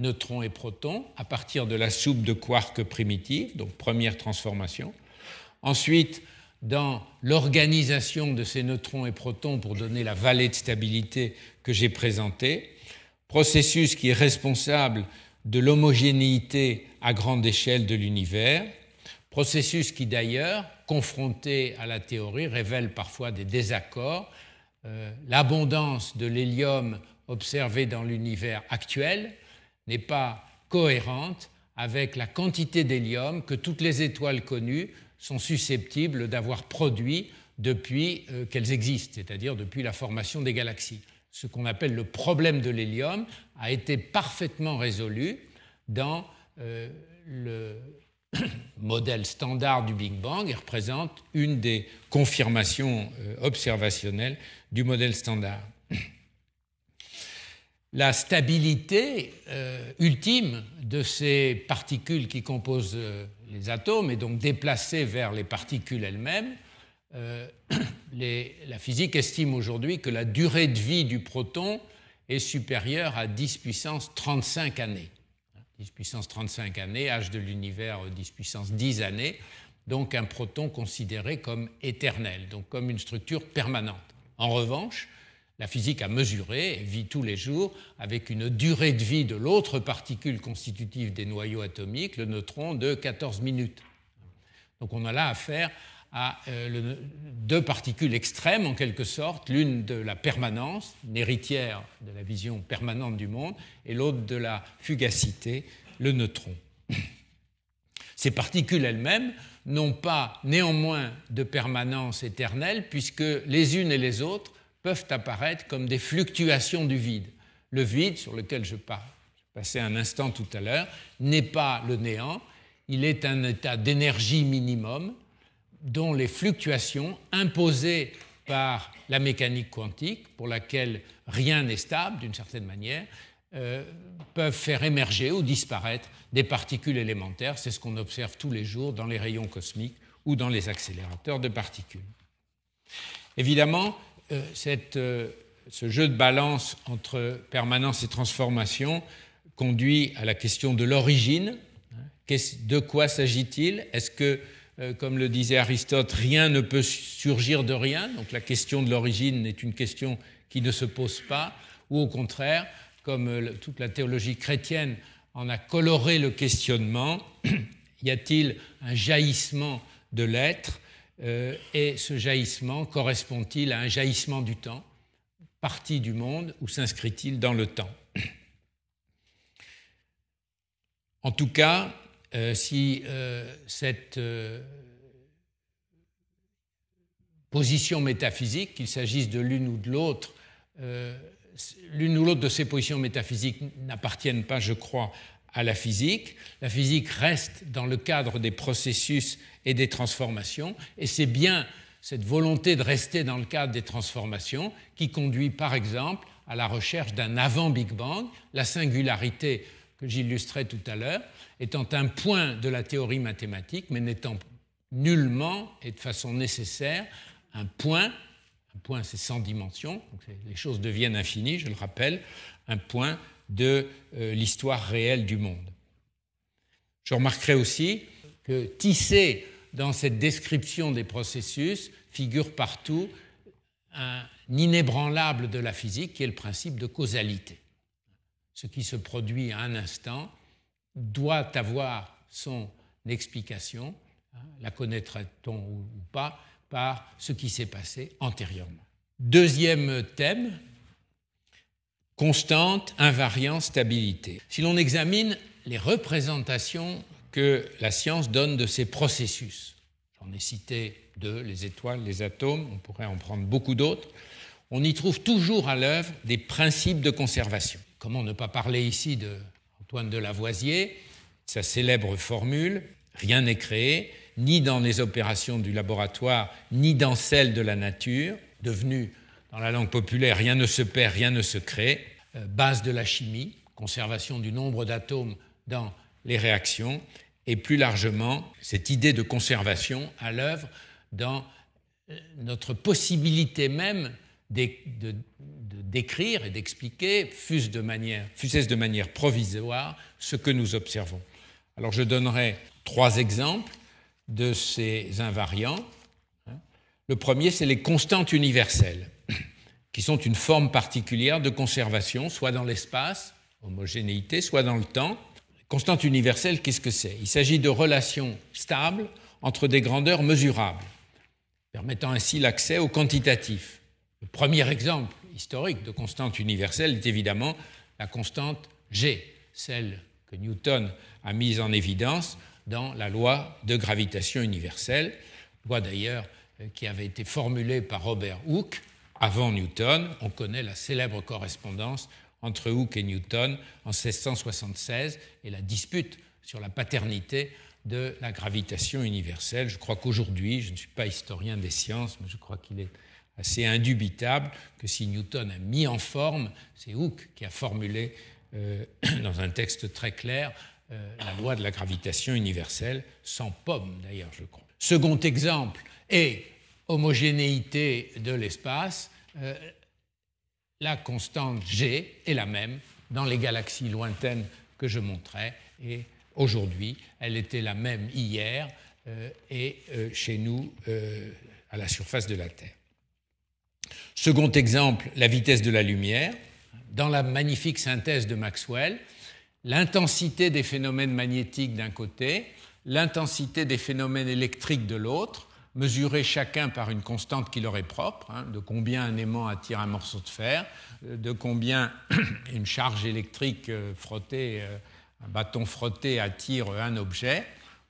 neutrons et protons à partir de la soupe de quarks primitive, donc première transformation. Ensuite, dans l'organisation de ces neutrons et protons pour donner la vallée de stabilité que j'ai présentée, processus qui est responsable de l'homogénéité à grande échelle de l'univers, processus qui d'ailleurs, confronté à la théorie, révèle parfois des désaccords. Euh, l'abondance de l'hélium observée dans l'univers actuel n'est pas cohérente avec la quantité d'hélium que toutes les étoiles connues sont susceptibles d'avoir produit depuis euh, qu'elles existent, c'est-à-dire depuis la formation des galaxies. Ce qu'on appelle le problème de l'hélium a été parfaitement résolu dans euh, le modèle standard du Big Bang et représente une des confirmations euh, observationnelles du modèle standard la stabilité euh, ultime de ces particules qui composent euh, les atomes est donc déplacée vers les particules elles-mêmes. Euh, la physique estime aujourd'hui que la durée de vie du proton est supérieure à 10 puissance 35 années. 10 puissance 35 années, âge de l'univers 10 puissance 10 années, donc un proton considéré comme éternel, donc comme une structure permanente. En revanche, la physique a mesuré et vit tous les jours avec une durée de vie de l'autre particule constitutive des noyaux atomiques, le neutron, de 14 minutes. Donc on a là affaire à euh, deux particules extrêmes en quelque sorte, l'une de la permanence, une héritière de la vision permanente du monde, et l'autre de la fugacité, le neutron. Ces particules elles-mêmes n'ont pas néanmoins de permanence éternelle puisque les unes et les autres peuvent apparaître comme des fluctuations du vide. Le vide, sur lequel je passais un instant tout à l'heure, n'est pas le néant, il est un état d'énergie minimum dont les fluctuations imposées par la mécanique quantique, pour laquelle rien n'est stable d'une certaine manière, euh, peuvent faire émerger ou disparaître des particules élémentaires. C'est ce qu'on observe tous les jours dans les rayons cosmiques ou dans les accélérateurs de particules. Évidemment, euh, euh, ce jeu de balance entre permanence et transformation conduit à la question de l'origine. De quoi s'agit-il? Est-ce que, euh, comme le disait Aristote, rien ne peut surgir de rien? Donc la question de l'origine est une question qui ne se pose pas, ou au contraire, comme toute la théologie chrétienne en a coloré le questionnement, y a-t-il un jaillissement de l'être? Euh, et ce jaillissement correspond-il à un jaillissement du temps, partie du monde, ou s'inscrit-il dans le temps? En tout cas, euh, si euh, cette position métaphysique, qu'il s'agisse de l'une ou de l'autre, l'une ou l'autre de ces positions métaphysiques n'appartiennent pas, je crois, à la physique. La physique reste dans le cadre des processus et des transformations, et c'est bien cette volonté de rester dans le cadre des transformations qui conduit par exemple à la recherche d'un avant-Big Bang, la singularité que j'illustrais tout à l'heure, étant un point de la théorie mathématique, mais n'étant nullement et de façon nécessaire un point, Un point, c'est sans dimension, les choses deviennent infinies, je le rappelle, un point de euh, l'histoire réelle du monde. Je remarquerai aussi que tissé dans cette description des processus figure partout un inébranlable de la physique qui est le principe de causalité. Ce qui se produit à un instant doit avoir son explication, hein, la connaîtra-t-on ou pas, par ce qui s'est passé antérieurement. Deuxième thème, constante, invariant, stabilité. Si l'on examine les représentations que la science donne de ces processus, j'en ai cité deux, les étoiles, les atomes, on pourrait en prendre beaucoup d'autres, on y trouve toujours à l'œuvre des principes de conservation. Comment ne pas parler ici de Antoine de Lavoisier, sa célèbre formule Rien n'est créé, ni dans les opérations du laboratoire, ni dans celles de la nature, devenue dans la langue populaire Rien ne se perd, rien ne se crée, euh, base de la chimie, conservation du nombre d'atomes dans les réactions, et plus largement cette idée de conservation à l'œuvre dans euh, notre possibilité même de, d'écrire et d'expliquer, fût-ce de, manière, de manière provisoire, ce que nous observons. Alors je donnerai trois exemples de ces invariants. Le premier, c'est les constantes universelles, qui sont une forme particulière de conservation, soit dans l'espace, homogénéité, soit dans le temps. Constante universelle, qu'est-ce que c'est? Il s'agit de relations stables entre des grandeurs mesurables, permettant ainsi l'accès au quantitatif. Le premier exemple historique de constante universelle est évidemment la constante G, celle que Newton a mise en évidence dans la loi de gravitation universelle, loi d'ailleurs euh, qui avait été formulée par Robert Hooke avant Newton. On connaît la célèbre correspondance entre Hooke et Newton en 1676 et la dispute sur la paternité de la gravitation universelle. Je crois qu'aujourd'hui, je ne suis pas historien des sciences, mais je crois qu'il est assez indubitable que si Newton a mis en forme, c'est Hooke qui a formulé euh, dans un texte très clair euh, la loi de la gravitation universelle, sans pomme d'ailleurs, je crois. Second exemple est homogénéité de l'espace. Euh, la constante G est la même dans les galaxies lointaines que je montrais et aujourd'hui, elle était la même hier et chez nous à la surface de la Terre. Second exemple, la vitesse de la lumière. Dans la magnifique synthèse de Maxwell, l'intensité des phénomènes magnétiques d'un côté, l'intensité des phénomènes électriques de l'autre, mesurés chacun par une constante qui leur est propre, hein, de combien un aimant attire un morceau de fer, de combien une charge électrique euh, frottée, euh, un bâton frotté attire un objet,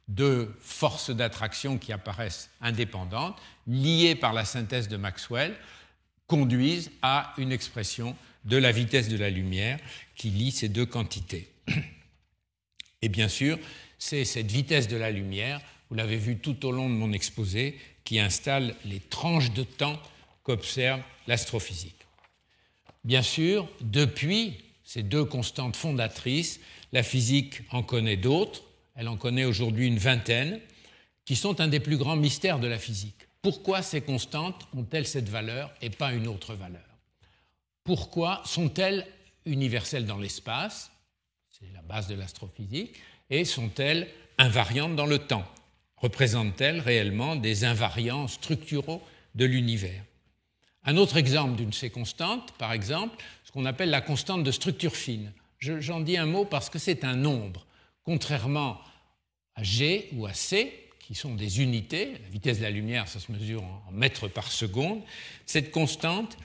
deux forces d'attraction qui apparaissent indépendantes, liées par la synthèse de Maxwell, conduisent à une expression de la vitesse de la lumière qui lie ces deux quantités. Et bien sûr, c'est cette vitesse de la lumière, vous l'avez vu tout au long de mon exposé, qui installe les tranches de temps qu'observe l'astrophysique. Bien sûr, depuis ces deux constantes fondatrices, la physique en connaît d'autres, elle en connaît aujourd'hui une vingtaine, qui sont un des plus grands mystères de la physique. Pourquoi ces constantes ont-elles cette valeur et pas une autre valeur? Pourquoi sont-elles universelles dans l'espace? C'est la base de l'astrophysique. Et sont-elles invariantes dans le temps? Représentent-elles réellement des invariants structuraux de l'univers? Un autre exemple d'une de ces constantes, par exemple, ce qu'on appelle la constante de structure fine. J'en dis un mot parce que c'est un nombre. Contrairement à G ou à C, qui sont des unités, la vitesse de la lumière, ça se mesure en mètres par seconde, cette constante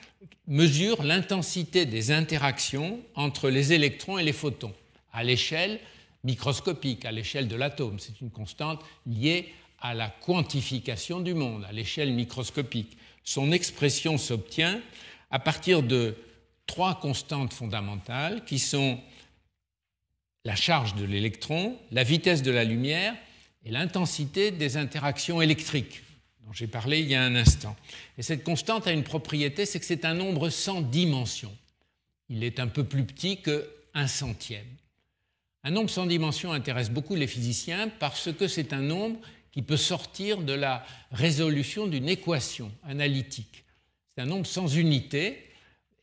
mesure l'intensité des interactions entre les électrons et les photons à l'échelle microscopique, à l'échelle de l'atome. C'est une constante liée à la quantification du monde, à l'échelle microscopique. Son expression s'obtient à partir de trois constantes fondamentales qui sont la charge de l'électron, la vitesse de la lumière et l'intensité des interactions électriques dont j'ai parlé il y a un instant. Et cette constante a une propriété, c'est que c'est un nombre sans dimension. Il est un peu plus petit que un centième. Un nombre sans dimension intéresse beaucoup les physiciens parce que c'est un nombre qui peut sortir de la résolution d'une équation analytique. C'est un nombre sans unité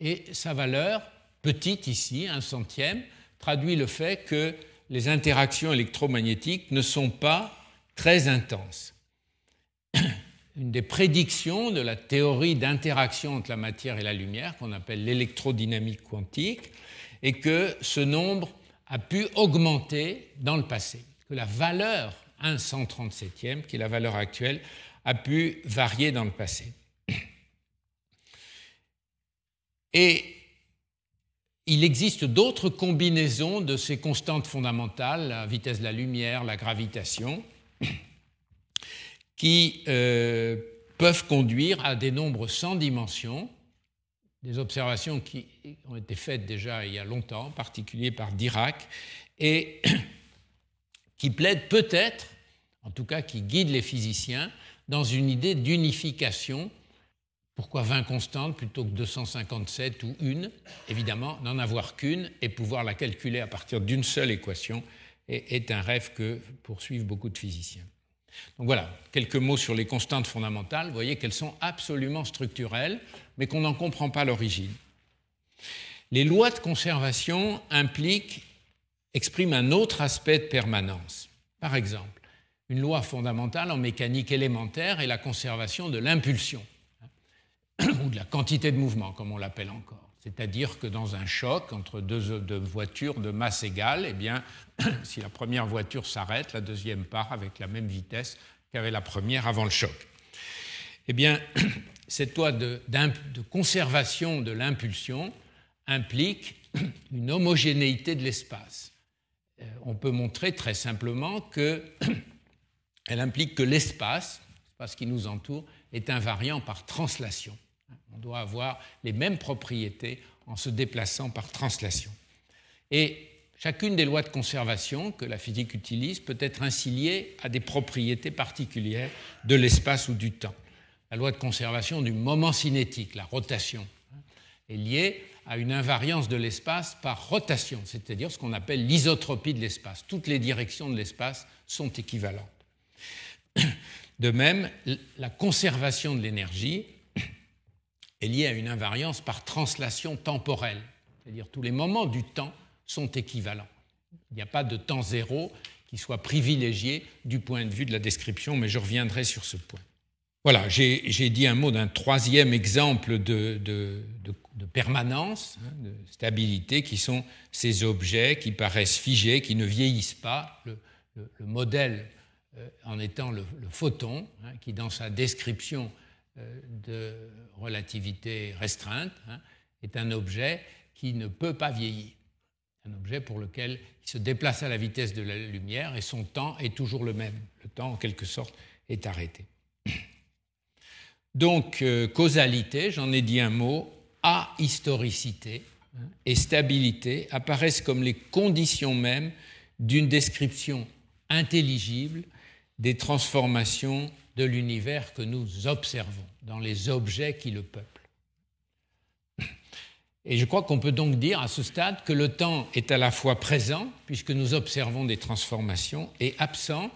et sa valeur, petite ici, un centième, traduit le fait que les interactions électromagnétiques ne sont pas très intenses. Une des prédictions de la théorie d'interaction entre la matière et la lumière, qu'on appelle l'électrodynamique quantique, est que ce nombre a pu augmenter dans le passé, que la valeur 1 137e, qui est la valeur actuelle, a pu varier dans le passé. Et il existe d'autres combinaisons de ces constantes fondamentales, la vitesse de la lumière, la gravitation, qui euh, peuvent conduire à des nombres sans dimension, des observations qui ont été faites déjà il y a longtemps, en particulier par Dirac, et qui plaident peut-être, en tout cas qui guident les physiciens, dans une idée d'unification. Pourquoi 20 constantes plutôt que 257 ou une? Évidemment, n'en avoir qu'une et pouvoir la calculer à partir d'une seule équation est un rêve que poursuivent beaucoup de physiciens. Donc voilà, quelques mots sur les constantes fondamentales. Vous voyez qu'elles sont absolument structurelles, mais qu'on n'en comprend pas l'origine. Les lois de conservation impliquent, expriment un autre aspect de permanence. Par exemple, une loi fondamentale en mécanique élémentaire est la conservation de l'impulsion, hein, ou de la quantité de mouvement, comme on l'appelle encore. C'est-à-dire que dans un choc entre deux, voitures de masse égale, eh bien, si la première voiture s'arrête, la deuxième part avec la même vitesse qu'avait la première avant le choc. Eh bien, cette loi de, conservation de l'impulsion implique une homogénéité de l'espace. Euh, on peut montrer très simplement que elle implique que l'espace, l'espace qui nous entoure, est invariant par translation. On doit avoir les mêmes propriétés en se déplaçant par translation. Et chacune des lois de conservation que la physique utilise peut être ainsi liée à des propriétés particulières de l'espace ou du temps. La loi de conservation du moment cinétique, la rotation, est liée à une invariance de l'espace par rotation, c'est-à-dire ce qu'on appelle l'isotropie de l'espace. Toutes les directions de l'espace sont équivalentes. De même, la conservation de l'énergie est liée à une invariance par translation temporelle, c'est-à-dire tous les moments du temps sont équivalents. Il n'y a pas de temps zéro qui soit privilégié du point de vue de la description, mais je reviendrai sur ce point. Voilà, j'ai dit un mot d'un troisième exemple de, permanence, hein, de stabilité, qui sont ces objets qui paraissent figés, qui ne vieillissent pas. Le, modèle euh, en étant le, photon, hein, qui dans sa description euh, de relativité restreinte hein, est un objet qui ne peut pas vieillir. Un objet pour lequel il se déplace à la vitesse de la lumière et son temps est toujours le même. Le temps, en quelque sorte, est arrêté. Donc, euh, causalité, j'en ai dit un mot, ahistoricité et stabilité apparaissent comme les conditions mêmes d'une description intelligible des transformations de l'univers que nous observons dans les objets qui le peuplent. Et je crois qu'on peut donc dire à ce stade que le temps est à la fois présent, puisque nous observons des transformations, et absent,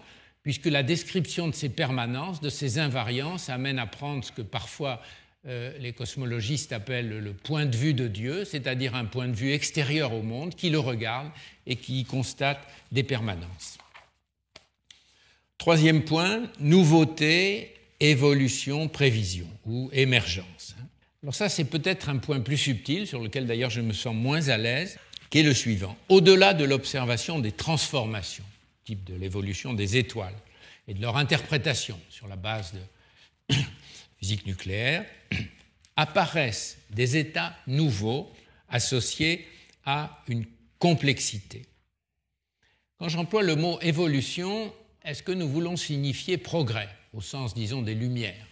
puisque la description de ces permanences, de ces invariances, amène à prendre ce que parfois euh, les cosmologistes appellent le point de vue de Dieu, c'est-à-dire un point de vue extérieur au monde, qui le regarde et qui constate des permanences. Troisième point, nouveauté, évolution, prévision ou émergence. Alors ça, c'est peut-être un point plus subtil, sur lequel d'ailleurs je me sens moins à l'aise, qui est le suivant. Au-delà de l'observation des transformations, type de l'évolution des étoiles, et de leur interprétation sur la base de physique nucléaire, apparaissent des états nouveaux associés à une complexité. Quand j'emploie le mot évolution, est-ce que nous voulons signifier progrès, au sens, disons, des Lumières?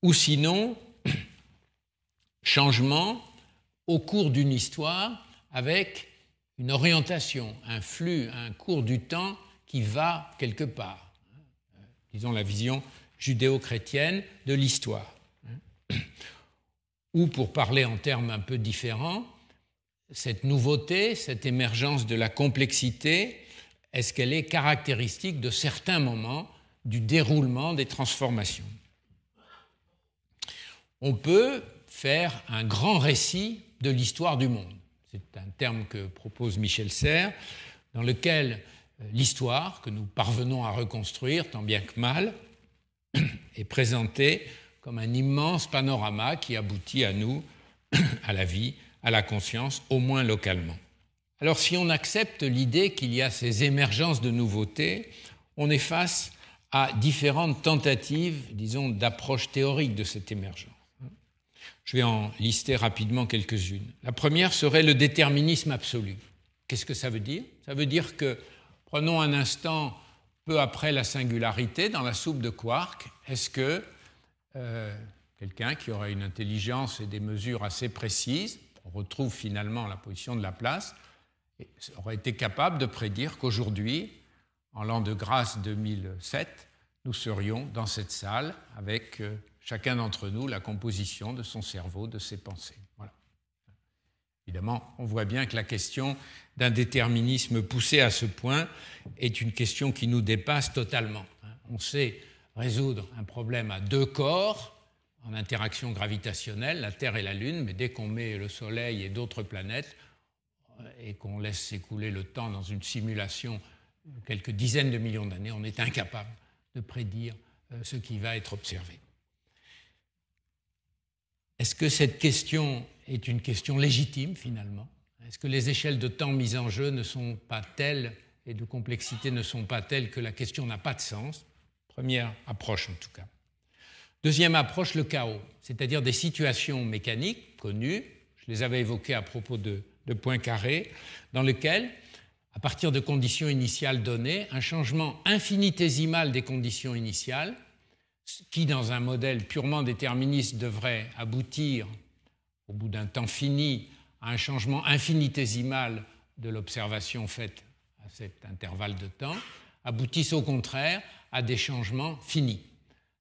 Ou sinon, changement au cours d'une histoire avec une orientation, un flux, un cours du temps qui va quelque part. Disons la vision judéo-chrétienne de l'histoire. Ou pour parler en termes un peu différents, cette nouveauté, cette émergence de la complexité est-ce qu'elle est caractéristique de certains moments du déroulement des transformations? On peut faire un grand récit de l'histoire du monde. C'est un terme que propose Michel Serres, dans lequel euh, l'histoire que nous parvenons à reconstruire, tant bien que mal, est présentée comme un immense panorama qui aboutit à nous, à la vie, à la conscience, au moins localement. Alors si on accepte l'idée qu'il y a ces émergences de nouveautés, on est face à différentes tentatives, disons, d'approche théorique de cette émergence. Je vais en lister rapidement quelques-unes. La première serait le déterminisme absolu. Qu'est-ce que ça veut dire? Ça veut dire que, prenons un instant peu après la singularité, dans la soupe de quark, est-ce que euh, quelqu'un qui aurait une intelligence et des mesures assez précises, on retrouve finalement la position de la place, aurait été capable de prédire qu'aujourd'hui, en l'an de grâce 2007, nous serions dans cette salle avec euh, chacun d'entre nous la composition de son cerveau, de ses pensées. Évidemment, on voit bien que la question d'un déterminisme poussé à ce point est une question qui nous dépasse totalement. On sait résoudre un problème à deux corps en interaction gravitationnelle, la Terre et la Lune, mais dès qu'on met le Soleil et d'autres planètes euh, et qu'on laisse s'écouler le temps dans une simulation quelques dizaines de millions d'années, on est incapable de prédire euh, ce qui va être observé. Est-ce que cette question est une question légitime finalement? Est-ce que les échelles de temps mises en jeu ne sont pas telles et de complexité ne sont pas telles que la question n'a pas de sens? Première approche en tout cas. Deuxième approche, le chaos, c'est-à-dire des situations mécaniques connues, je les avais évoquées à propos de, de Poincaré, dans lesquelles, à partir de conditions initiales données, un changement infinitésimal des conditions initiales qui, dans un modèle purement déterministe, devrait aboutir, au bout d'un temps fini, à un changement infinitésimal de l'observation faite à cet intervalle de temps, aboutissent au contraire à des changements finis.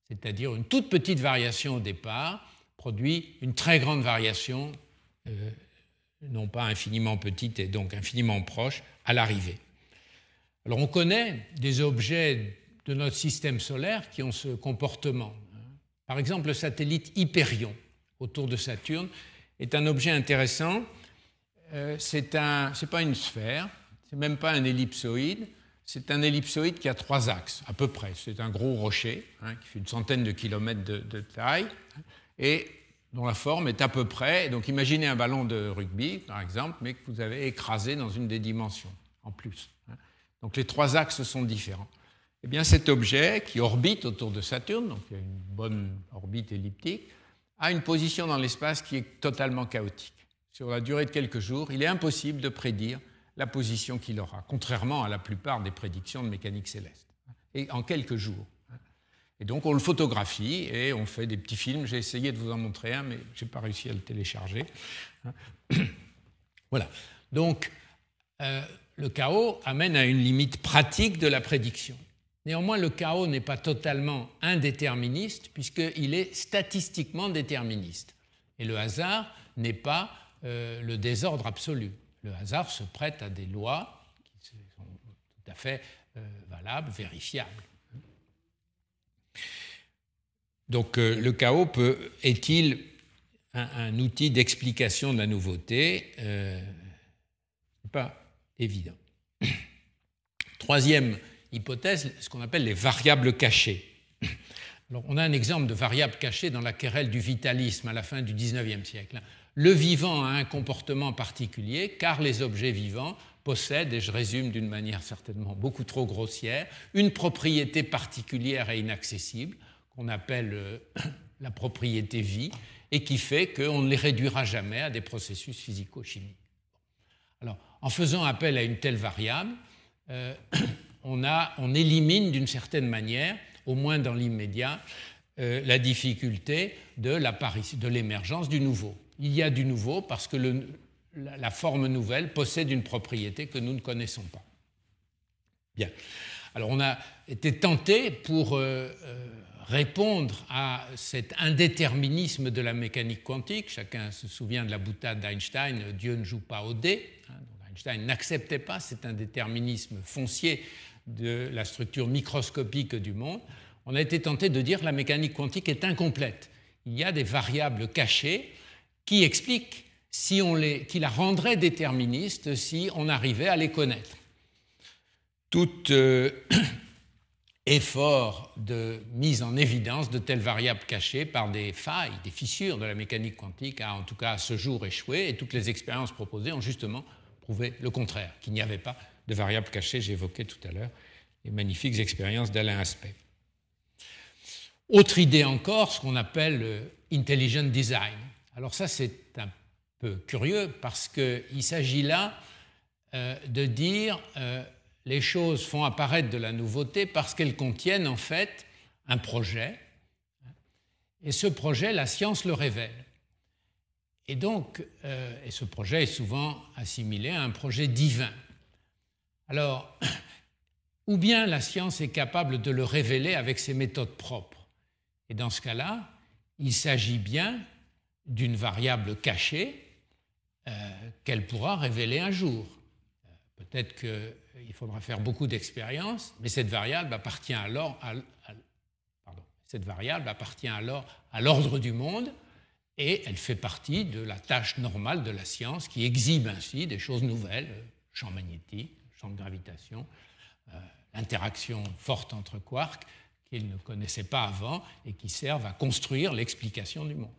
C'est-à-dire une toute petite variation au départ produit une très grande variation, euh, non pas infiniment petite et donc infiniment proche, à l'arrivée. Alors on connaît des objets de notre système solaire qui ont ce comportement. Par exemple, le satellite Hyperion autour de Saturne est un objet intéressant. Euh, c'est un, c'est pas une sphère, c'est même pas un ellipsoïde, c'est un ellipsoïde qui a trois axes à peu près. C'est un gros rocher hein, qui fait une centaine de kilomètres de, de, taille et dont la forme est à peu près. Donc imaginez un ballon de rugby, par exemple, mais que vous avez écrasé dans une des dimensions en plus. Hein. Donc les trois axes sont différents. Eh bien, cet objet qui orbite autour de Saturne, donc il y a une bonne orbite elliptique, a une position dans l'espace qui est totalement chaotique. Sur la durée de quelques jours, il est impossible de prédire la position qu'il aura, contrairement à la plupart des prédictions de mécanique céleste. Et en quelques jours. Et donc on le photographie et on fait des petits films. J'ai essayé de vous en montrer un, mais je n'ai pas réussi à le télécharger. Voilà. Donc euh, le chaos amène à une limite pratique de la prédiction. Néanmoins, le chaos n'est pas totalement indéterministe puisqu'il est statistiquement déterministe. Et le hasard n'est pas euh, le désordre absolu. Le hasard se prête à des lois qui sont tout à fait euh, valables, vérifiables. Donc euh, le chaos peut, est-il un, outil d'explication de la nouveauté? Euh, Pas évident. Troisième hypothèse, ce qu'on appelle les variables cachées. On a un exemple de variable cachée dans la querelle du vitalisme à la fin du XIXe siècle. Le vivant a un comportement particulier car les objets vivants possèdent, et je résume d'une manière certainement beaucoup trop grossière, une propriété particulière et inaccessible qu'on appelle euh, la propriété vie et qui fait qu'on ne les réduira jamais à des processus physico-chimiques. Alors, en faisant appel à une telle variable, euh, on, a, on, élimine d'une certaine manière, au moins dans l'immédiat, euh, la difficulté de l'émergence du nouveau. Il y a du nouveau parce que la, forme nouvelle possède une propriété que nous ne connaissons pas. Bien. Alors on a été tenté pour euh, euh, répondre à cet indéterminisme de la mécanique quantique. Chacun se souvient de la boutade d'Einstein, Dieu ne joue pas au dé. Hein, Einstein n'acceptait pas cet indéterminisme foncier de la structure microscopique du monde. On a été tenté de dire que la mécanique quantique est incomplète il y a des variables cachées qui expliquent si on les, qui la rendraient déterministes si on arrivait à les connaître. Tout euh, effort de mise en évidence de telles variables cachées par des failles, des fissures de la mécanique quantique a en tout cas à ce jour échoué et toutes les expériences proposées ont justement prouvé le contraire, qu'il n'y avait pas de variables cachées. J'évoquais tout à l'heure les magnifiques expériences d'Alain Aspect. Autre idée encore, ce qu'on appelle euh, intelligent design. Alors ça, c'est un peu curieux parce qu'il s'agit là euh, de dire euh, les choses font apparaître de la nouveauté parce qu'elles contiennent en fait un projet. Et ce projet, la science le révèle. Et donc, et ce projet est souvent assimilé à un projet divin. Alors, ou bien la science est capable de le révéler avec ses méthodes propres. Et dans ce cas-là, il s'agit bien d'une variable cachée euh, qu'elle pourra révéler un jour. Euh, peut-être qu'il faudra faire beaucoup d'expériences, mais cette variable appartient alors à, cette variable appartient alors à l'ordre du monde et elle fait partie de la tâche normale de la science qui exhibe ainsi des choses nouvelles, champ magnétique, champ de gravitation, euh, interaction forte entre quarks qu'ils ne connaissaient pas avant et qui servent à construire l'explication du monde.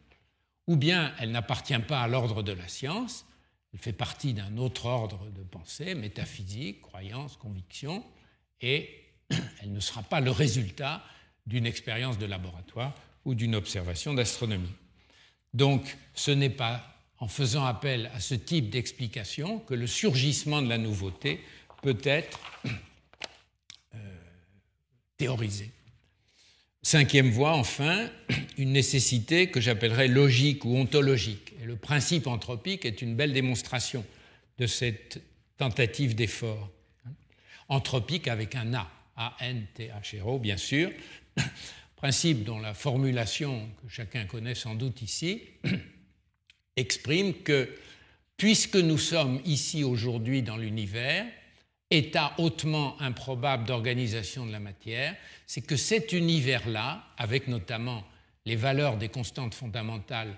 Ou bien elle n'appartient pas à l'ordre de la science, elle fait partie d'un autre ordre de pensée, métaphysique, croyance, conviction, et elle ne sera pas le résultat d'une expérience de laboratoire ou d'une observation d'astronomie. Donc ce n'est pas en faisant appel à ce type d'explication que le surgissement de la nouveauté peut être théorisé. Cinquième voie, enfin, une nécessité que j'appellerais logique ou ontologique. Le principe anthropique est une belle démonstration de cette tentative d'effort. Anthropique avec un A, A-N-T-H-R-O, bien sûr. Principe dont la formulation, que chacun connaît sans doute ici, exprime que puisque nous sommes ici aujourd'hui dans l'univers, état hautement improbable d'organisation de la matière, c'est que cet univers-là, avec notamment les valeurs des constantes fondamentales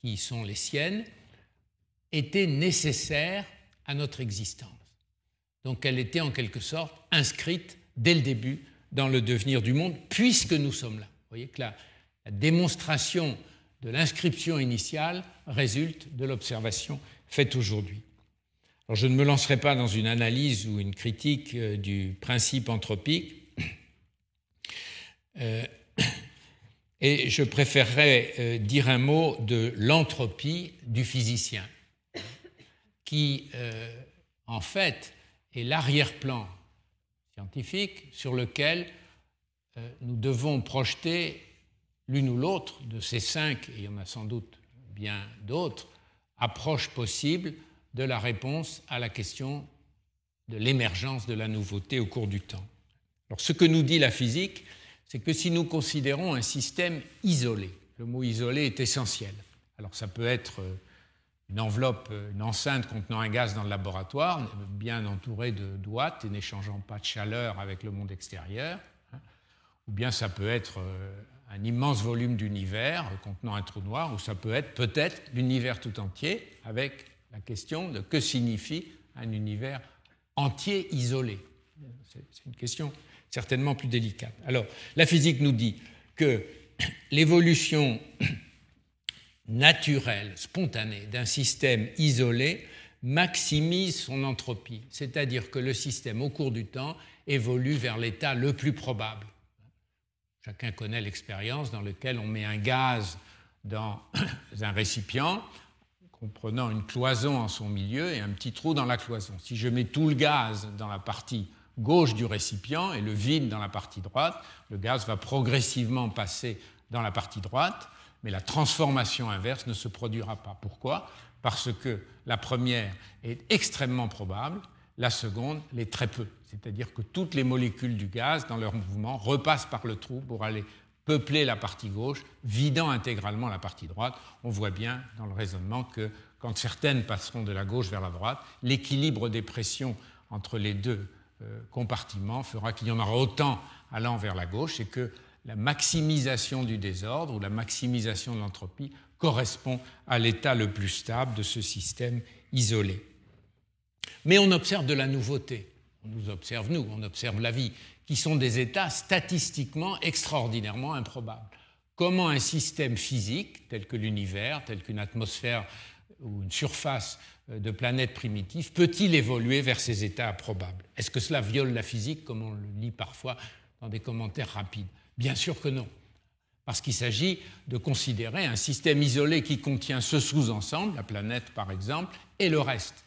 qui sont les siennes, était nécessaire à notre existence. Donc elle était en quelque sorte inscrite dès le début dans le devenir du monde, puisque nous sommes là. Vous voyez que la, la démonstration de l'inscription initiale résulte de l'observation faite aujourd'hui je ne me lancerai pas dans une analyse ou une critique euh, du principe anthropique, euh, et je préférerais euh, dire un mot de l'entropie du physicien, qui en fait est l'arrière-plan scientifique sur lequel nous devons projeter l'une ou l'autre de ces cinq, et il y en a sans doute bien d'autres, approches possibles de la réponse à la question de l'émergence de la nouveauté au cours du temps. Alors, ce que nous dit la physique, c'est que si nous considérons un système isolé, le mot isolé est essentiel. Alors, ça peut être euh, une enveloppe, euh, une enceinte contenant un gaz dans le laboratoire, bien entourée de douates et n'échangeant pas de chaleur avec le monde extérieur. Hein. Ou bien ça peut être euh, un immense volume d'univers contenant un trou noir, ou ça peut être peut-être l'univers tout entier avec la question de que signifie un univers entier isolé. C'est une question certainement plus délicate. Alors, la physique nous dit que l'évolution naturelle, spontanée d'un système isolé maximise son entropie, c'est-à-dire que le système, au cours du temps, évolue vers l'état le plus probable. Chacun connaît l'expérience dans laquelle on met un gaz dans un récipient, en prenant une cloison en son milieu et un petit trou dans la cloison. Si je mets tout le gaz dans la partie gauche du récipient et le vide dans la partie droite, le gaz va progressivement passer dans la partie droite, mais la transformation inverse ne se produira pas. Pourquoi? Parce que la première est extrêmement probable, la seconde l'est très peu. C'est-à-dire que toutes les molécules du gaz, dans leur mouvement, repassent par le trou pour aller peupler la partie gauche, vidant intégralement la partie droite. On voit bien dans le raisonnement que quand certaines passeront de la gauche vers la droite, l'équilibre des pressions entre les deux euh, compartiments fera qu'il y en aura autant allant vers la gauche et que la maximisation du désordre ou la maximisation de l'entropie correspond à l'état le plus stable de ce système isolé. Mais on observe de la nouveauté. On nous observe, nous, on observe la vie, qui sont des états statistiquement extraordinairement improbables. Comment un système physique, tel que l'univers, tel qu'une atmosphère ou une surface euh, de planète primitive, peut-il évoluer vers ces états improbables? Est-ce que cela viole la physique, comme on le lit parfois dans des commentaires rapides? Bien sûr que non. Parce qu'il s'agit de considérer un système isolé qui contient ce sous-ensemble, la planète par exemple, et le reste.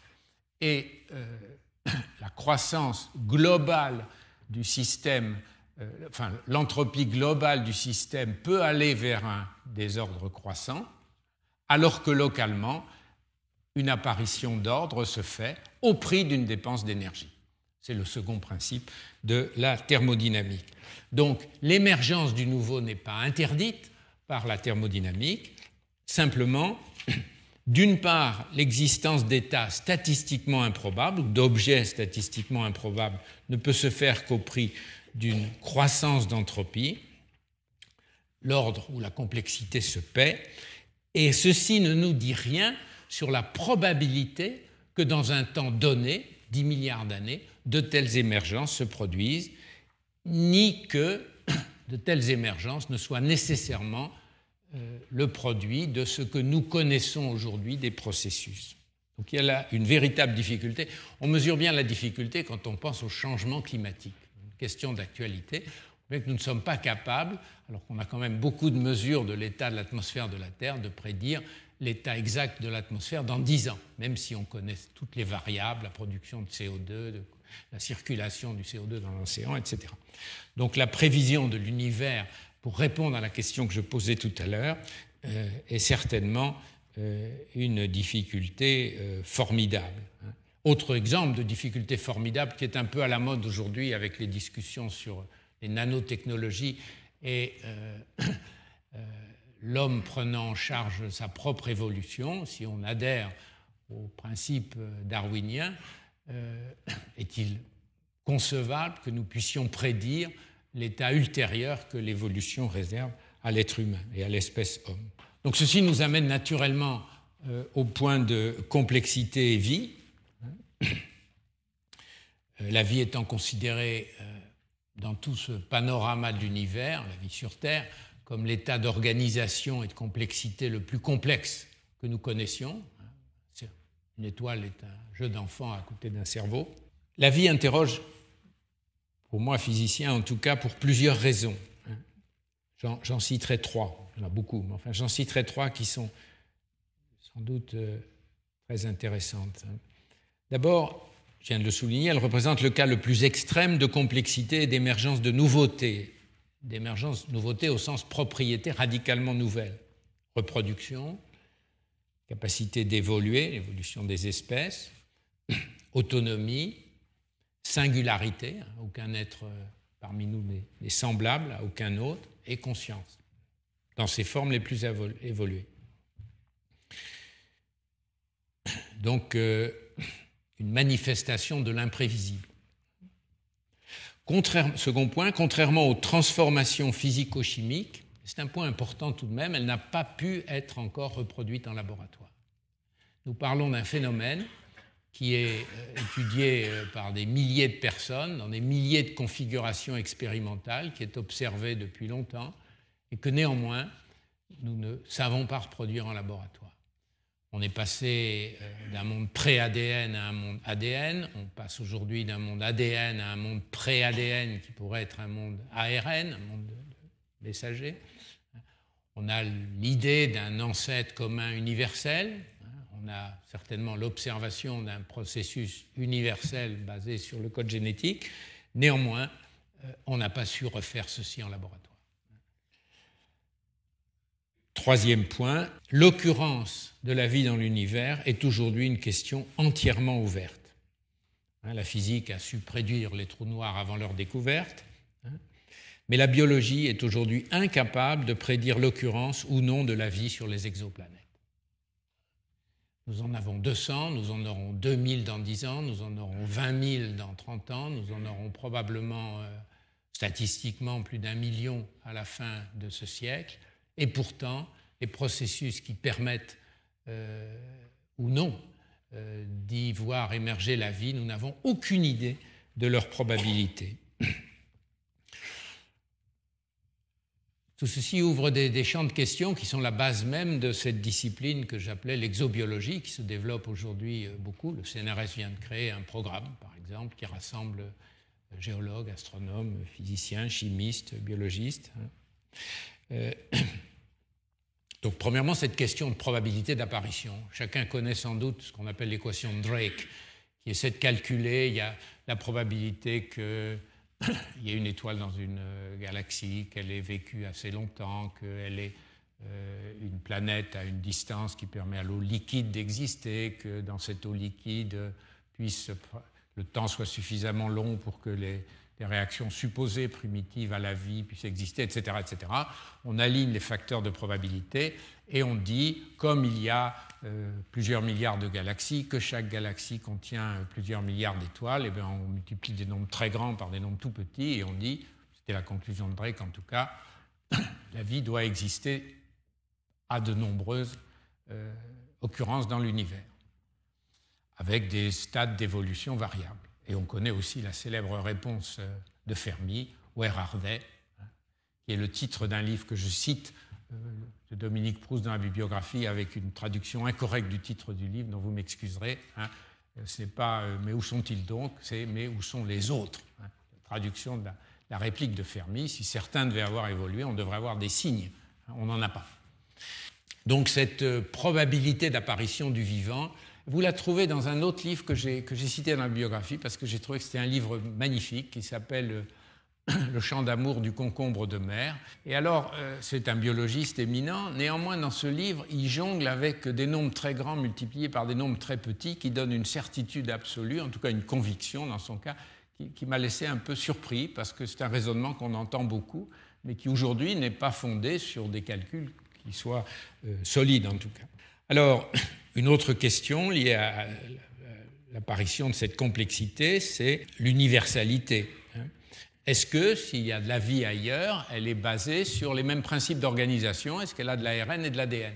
Et euh, la croissance globale du système, euh, enfin l'entropie globale du système peut aller vers un désordre croissant, alors que localement, une apparition d'ordre se fait au prix d'une dépense d'énergie. C'est le second principe de la thermodynamique. Donc l'émergence du nouveau n'est pas interdite par la thermodynamique, simplement, d'une part, l'existence d'états statistiquement improbables d'objets statistiquement improbables ne peut se faire qu'au prix d'une croissance d'entropie, l'ordre ou la complexité se paie, et ceci ne nous dit rien sur la probabilité que dans un temps donné, 10 milliards d'années, de telles émergences se produisent, ni que de telles émergences ne soient nécessairement le produit de ce que nous connaissons aujourd'hui des processus. Donc il y a là une véritable difficulté. On mesure bien la difficulté quand on pense au changement climatique, une question d'actualité. que nous ne sommes pas capables, alors qu'on a quand même beaucoup de mesures de l'état de l'atmosphère de la Terre, de prédire l'état exact de l'atmosphère dans 10 ans, même si on connaît toutes les variables, la production de CO2, la circulation du CO2 dans l'océan, etc. Donc la prévision de l'univers, pour répondre à la question que je posais tout à l'heure, euh, est certainement euh, une difficulté euh, formidable. Hein. Autre exemple de difficulté formidable qui est un peu à la mode aujourd'hui avec les discussions sur les nanotechnologies et l'homme prenant en charge sa propre évolution, si on adhère au principe darwinien, est-il concevable que nous puissions prédire l'état ultérieur que l'évolution réserve à l'être humain et à l'espèce homme Donc ceci nous amène naturellement euh, au point de complexité et vie. Euh, la vie étant considérée dans tout ce panorama de l'univers, la vie sur Terre, comme l'état d'organisation et de complexité le plus complexe que nous connaissions. Une étoile est un jeu d'enfant à côté d'un cerveau. La vie interroge, pour moi physicien en tout cas, pour plusieurs raisons. J'en citerai trois, il y en a beaucoup, mais enfin j'en citerai trois qui sont sans doute euh, très intéressantes. D'abord, je viens de le souligner, elle représente le cas le plus extrême de complexité et d'émergence de nouveautés d'émergence, nouveauté au sens propriété radicalement nouvelle. Reproduction, capacité d'évoluer, l'évolution des espèces, autonomie, singularité, hein, aucun être euh, parmi nous n'est semblable à aucun autre, et conscience, dans ses formes les plus évoluées. Donc, euh, une manifestation de l'imprévisible second point, contrairement aux transformations physico-chimiques, c'est un point important tout de même, elle n'a pas pu être encore reproduite en laboratoire. Nous parlons d'un phénomène qui est euh, étudié euh, par des milliers de personnes, dans des milliers de configurations expérimentales, qui est observé depuis longtemps, et que néanmoins, nous ne savons pas reproduire en laboratoire. On est passé euh, d'un monde pré-ADN à un monde ADN. On passe aujourd'hui d'un monde ADN à un monde pré-ADN qui pourrait être un monde ARN, un monde messager. On a l'idée d'un ancêtre commun universel. On a certainement l'observation d'un processus universel basé sur le code génétique. Néanmoins, euh, on n'a pas su refaire ceci en laboratoire. Troisième point, l'occurrence de la vie dans l'univers est aujourd'hui une question entièrement ouverte. Hein, la physique a su prédire les trous noirs avant leur découverte, hein, mais la biologie est aujourd'hui incapable de prédire l'occurrence ou non de la vie sur les exoplanètes. Nous en avons 200, nous en aurons 2000 dans 10 ans, nous en aurons 20 000 dans 30 ans, nous en aurons probablement statistiquement plus d'un million à la fin de ce siècle, et pourtant les processus qui permettent euh, ou non euh, d'y voir émerger la vie, nous n'avons aucune idée de leur probabilité. Tout ceci ouvre des, champs de questions qui sont la base même de cette discipline que j'appelais l'exobiologie, qui se développe aujourd'hui euh, beaucoup. Le CNRS vient de créer un programme, par exemple, qui rassemble euh, géologues, astronomes, physiciens, chimistes, biologistes. Hein. Euh, donc, premièrement, cette question de probabilité d'apparition. Chacun connaît sans doute ce qu'on appelle l'équation de Drake, qui essaie de calculer il y a la probabilité que il y a une étoile dans une euh, galaxie, qu'elle ait vécu assez longtemps, qu'elle est euh, une planète à une distance qui permet à l'eau liquide d'exister, que dans cette eau liquide puisse le temps soit suffisamment long pour que les, les réactions supposées primitives à la vie puissent exister, etc., etc. On aligne les facteurs de probabilité et on dit, comme il y a euh, plusieurs milliards de galaxies, que chaque galaxie contient euh, plusieurs milliards d'étoiles, bien on multiplie des nombres très grands par des nombres tout petits et on dit, c'était la conclusion de Drake en tout cas, la vie doit exister à de nombreuses euh, occurrences dans l'univers, avec des stades d'évolution variables. Et on connaît aussi la célèbre réponse euh, de Fermi, Where are they? hein, qui est le titre d'un livre que je cite euh, de Dominique Proust dans la bibliographie avec une traduction incorrecte du titre du livre, dont vous m'excuserez. Hein. Euh, Ce n'est pas Mais où sont-ils donc? C'est Mais où sont les autres? Hein. Traduction de la, réplique de Fermi. Si certains devaient avoir évolué, on devrait avoir des signes. On n'en a pas. Donc cette probabilité d'apparition du vivant, vous la trouvez dans un autre livre que j'ai cité dans la biographie parce que j'ai trouvé que c'était un livre magnifique qui s'appelle euh, Le chant d'amour du concombre de mer. Et alors, euh, c'est un biologiste éminent. Néanmoins, dans ce livre, il jongle avec des nombres très grands multipliés par des nombres très petits qui donnent une certitude absolue, en tout cas une conviction dans son cas, qui, m'a laissé un peu surpris parce que c'est un raisonnement qu'on entend beaucoup, mais qui aujourd'hui n'est pas fondé sur des calculs qui soient euh, solides en tout cas. Alors, une autre question liée à l'apparition de cette complexité, c'est l'universalité. Hein. Est-ce que s'il y a de la vie ailleurs, elle est basée sur les mêmes principes d'organisation? Est-ce qu'elle a de l'ARN et de l'ADN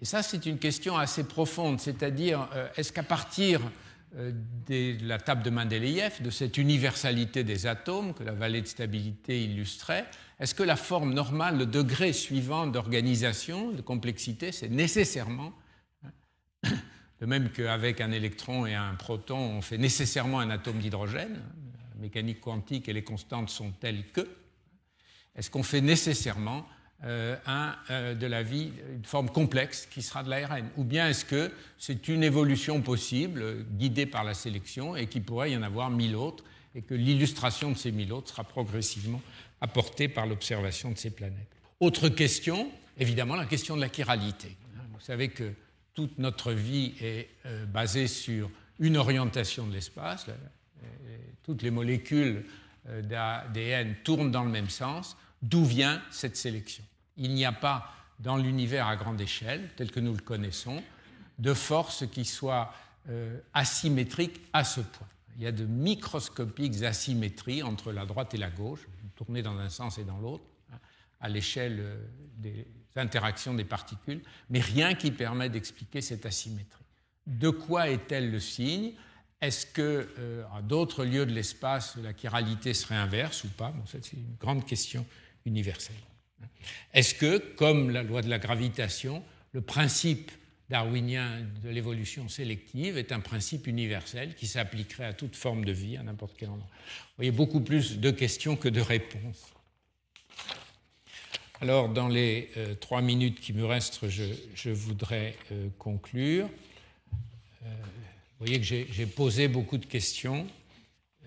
Et ça, c'est une question assez profonde, c'est-à-dire, euh, est-ce qu'à partir euh, de la table de Mendeleïev, de cette universalité des atomes que la vallée de stabilité illustrait, est-ce que la forme normale, le degré suivant d'organisation, de complexité, c'est nécessairement, hein, de même qu'avec un électron et un proton, on fait nécessairement un atome d'hydrogène, la mécanique quantique et les constantes sont telles que, est-ce qu'on fait nécessairement euh, un, euh, de la vie, une forme complexe qui sera de l'ARN Ou bien est-ce que c'est une évolution possible, guidée par la sélection, et qu'il pourrait y en avoir mille autres, et que l'illustration de ces mille autres sera progressivement apportée par l'observation de ces planètes? Autre question, évidemment, la question de la chiralité. Vous savez que toute notre vie est euh, basée sur une orientation de l'espace. Toutes les molécules d'ADN tournent dans le même sens. D'où vient cette sélection? Il n'y a pas dans l'univers à grande échelle, tel que nous le connaissons, de force qui soit euh, asymétrique à ce point. Il y a de microscopiques asymétries entre la droite et la gauche, tournées dans un sens et dans l'autre, à l'échelle euh, des interactions des particules, mais rien qui permet d'expliquer cette asymétrie. De quoi est-elle le signe? Est-ce que euh, à d'autres lieux de l'espace, la chiralité serait inverse ou pas? Bon, C'est une grande question universelle. Est-ce que, comme la loi de la gravitation, le principe darwinien de l'évolution sélective est un principe universel qui s'appliquerait à toute forme de vie, à n'importe quel endroit? Vous voyez, beaucoup plus de questions que de réponses. Alors, dans les euh, trois minutes qui me restent, je, voudrais euh, conclure. Euh, vous voyez que j'ai posé beaucoup de questions.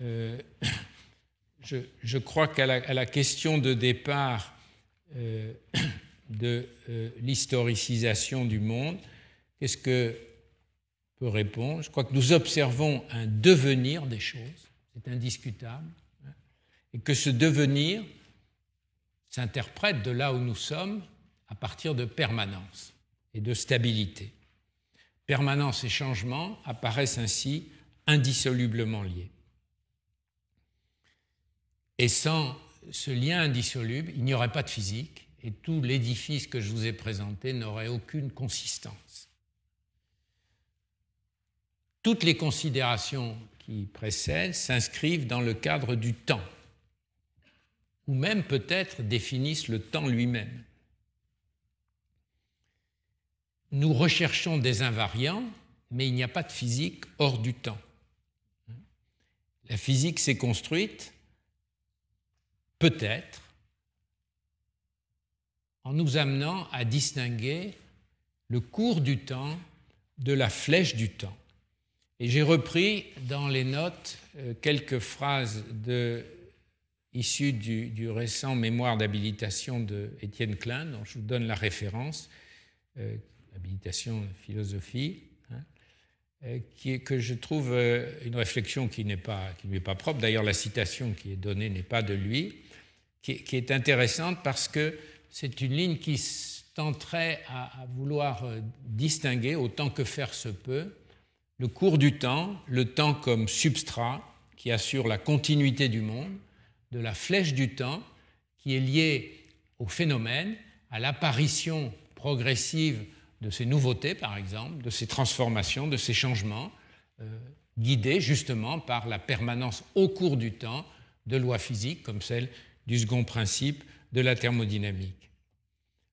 Je, crois qu'à la, question de départ, de euh, l'historicisation du monde, qu'est-ce que peut répondre? Je crois que nous observons un devenir des choses, c'est indiscutable, hein, et que ce devenir s'interprète de là où nous sommes à partir de permanence et de stabilité. Permanence et changement apparaissent ainsi indissolublement liés. Et sans ce lien indissoluble, il n'y aurait pas de physique et tout l'édifice que je vous ai présenté n'aurait aucune consistance. Toutes les considérations qui précèdent s'inscrivent dans le cadre du temps, ou même peut-être définissent le temps lui-même. Nous recherchons des invariants, mais il n'y a pas de physique hors du temps. La physique s'est construite peut-être en nous amenant à distinguer le cours du temps de la flèche du temps. Et j'ai repris dans les notes euh, quelques phrases issues du, récent mémoire d'habilitation de Étienne Klein, dont je vous donne la référence, euh, habilitation philosophie, hein, euh, que je trouve une réflexion qui n'est pas, qui lui est pas propre. D'ailleurs, la citation qui est donnée n'est pas de lui, qui, est intéressante parce que c'est une ligne qui tenterait à, vouloir euh, distinguer, autant que faire se peut, le cours du temps, le temps comme substrat qui assure la continuité du monde, de la flèche du temps qui est liée au phénomène, à l'apparition progressive de ces nouveautés, par exemple, de ces transformations, de ces changements, euh, guidés justement par la permanence au cours du temps de lois physiques comme celle du second principe de la thermodynamique.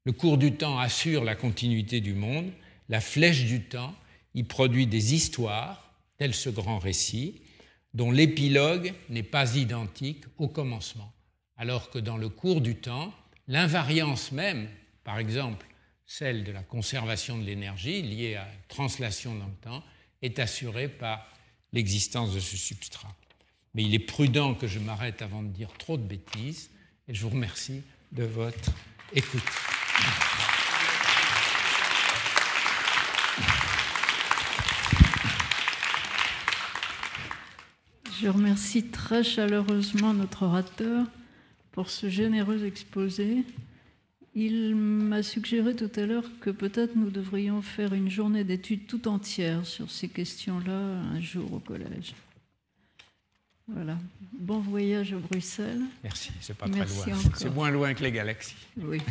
Le cours du temps assure la continuité du monde, la flèche du temps y produit des histoires, tel ce grand récit, dont l'épilogue n'est pas identique au commencement, alors que dans le cours du temps, l'invariance même, par exemple celle de la conservation de l'énergie liée à la translation dans le temps, est assurée par l'existence de ce substrat. Mais il est prudent que je m'arrête avant de dire trop de bêtises et je vous remercie de votre écoute. Je remercie très chaleureusement notre orateur pour ce généreux exposé. Il m'a suggéré tout à l'heure que peut-être nous devrions faire une journée d'études tout entière sur ces questions-là un jour au collège. Voilà. Bon voyage à Bruxelles. Merci, c'est pas très loin. C'est moins loin que les galaxies. Oui.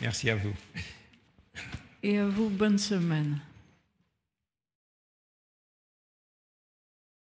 Merci à vous. Et à vous, bonne semaine.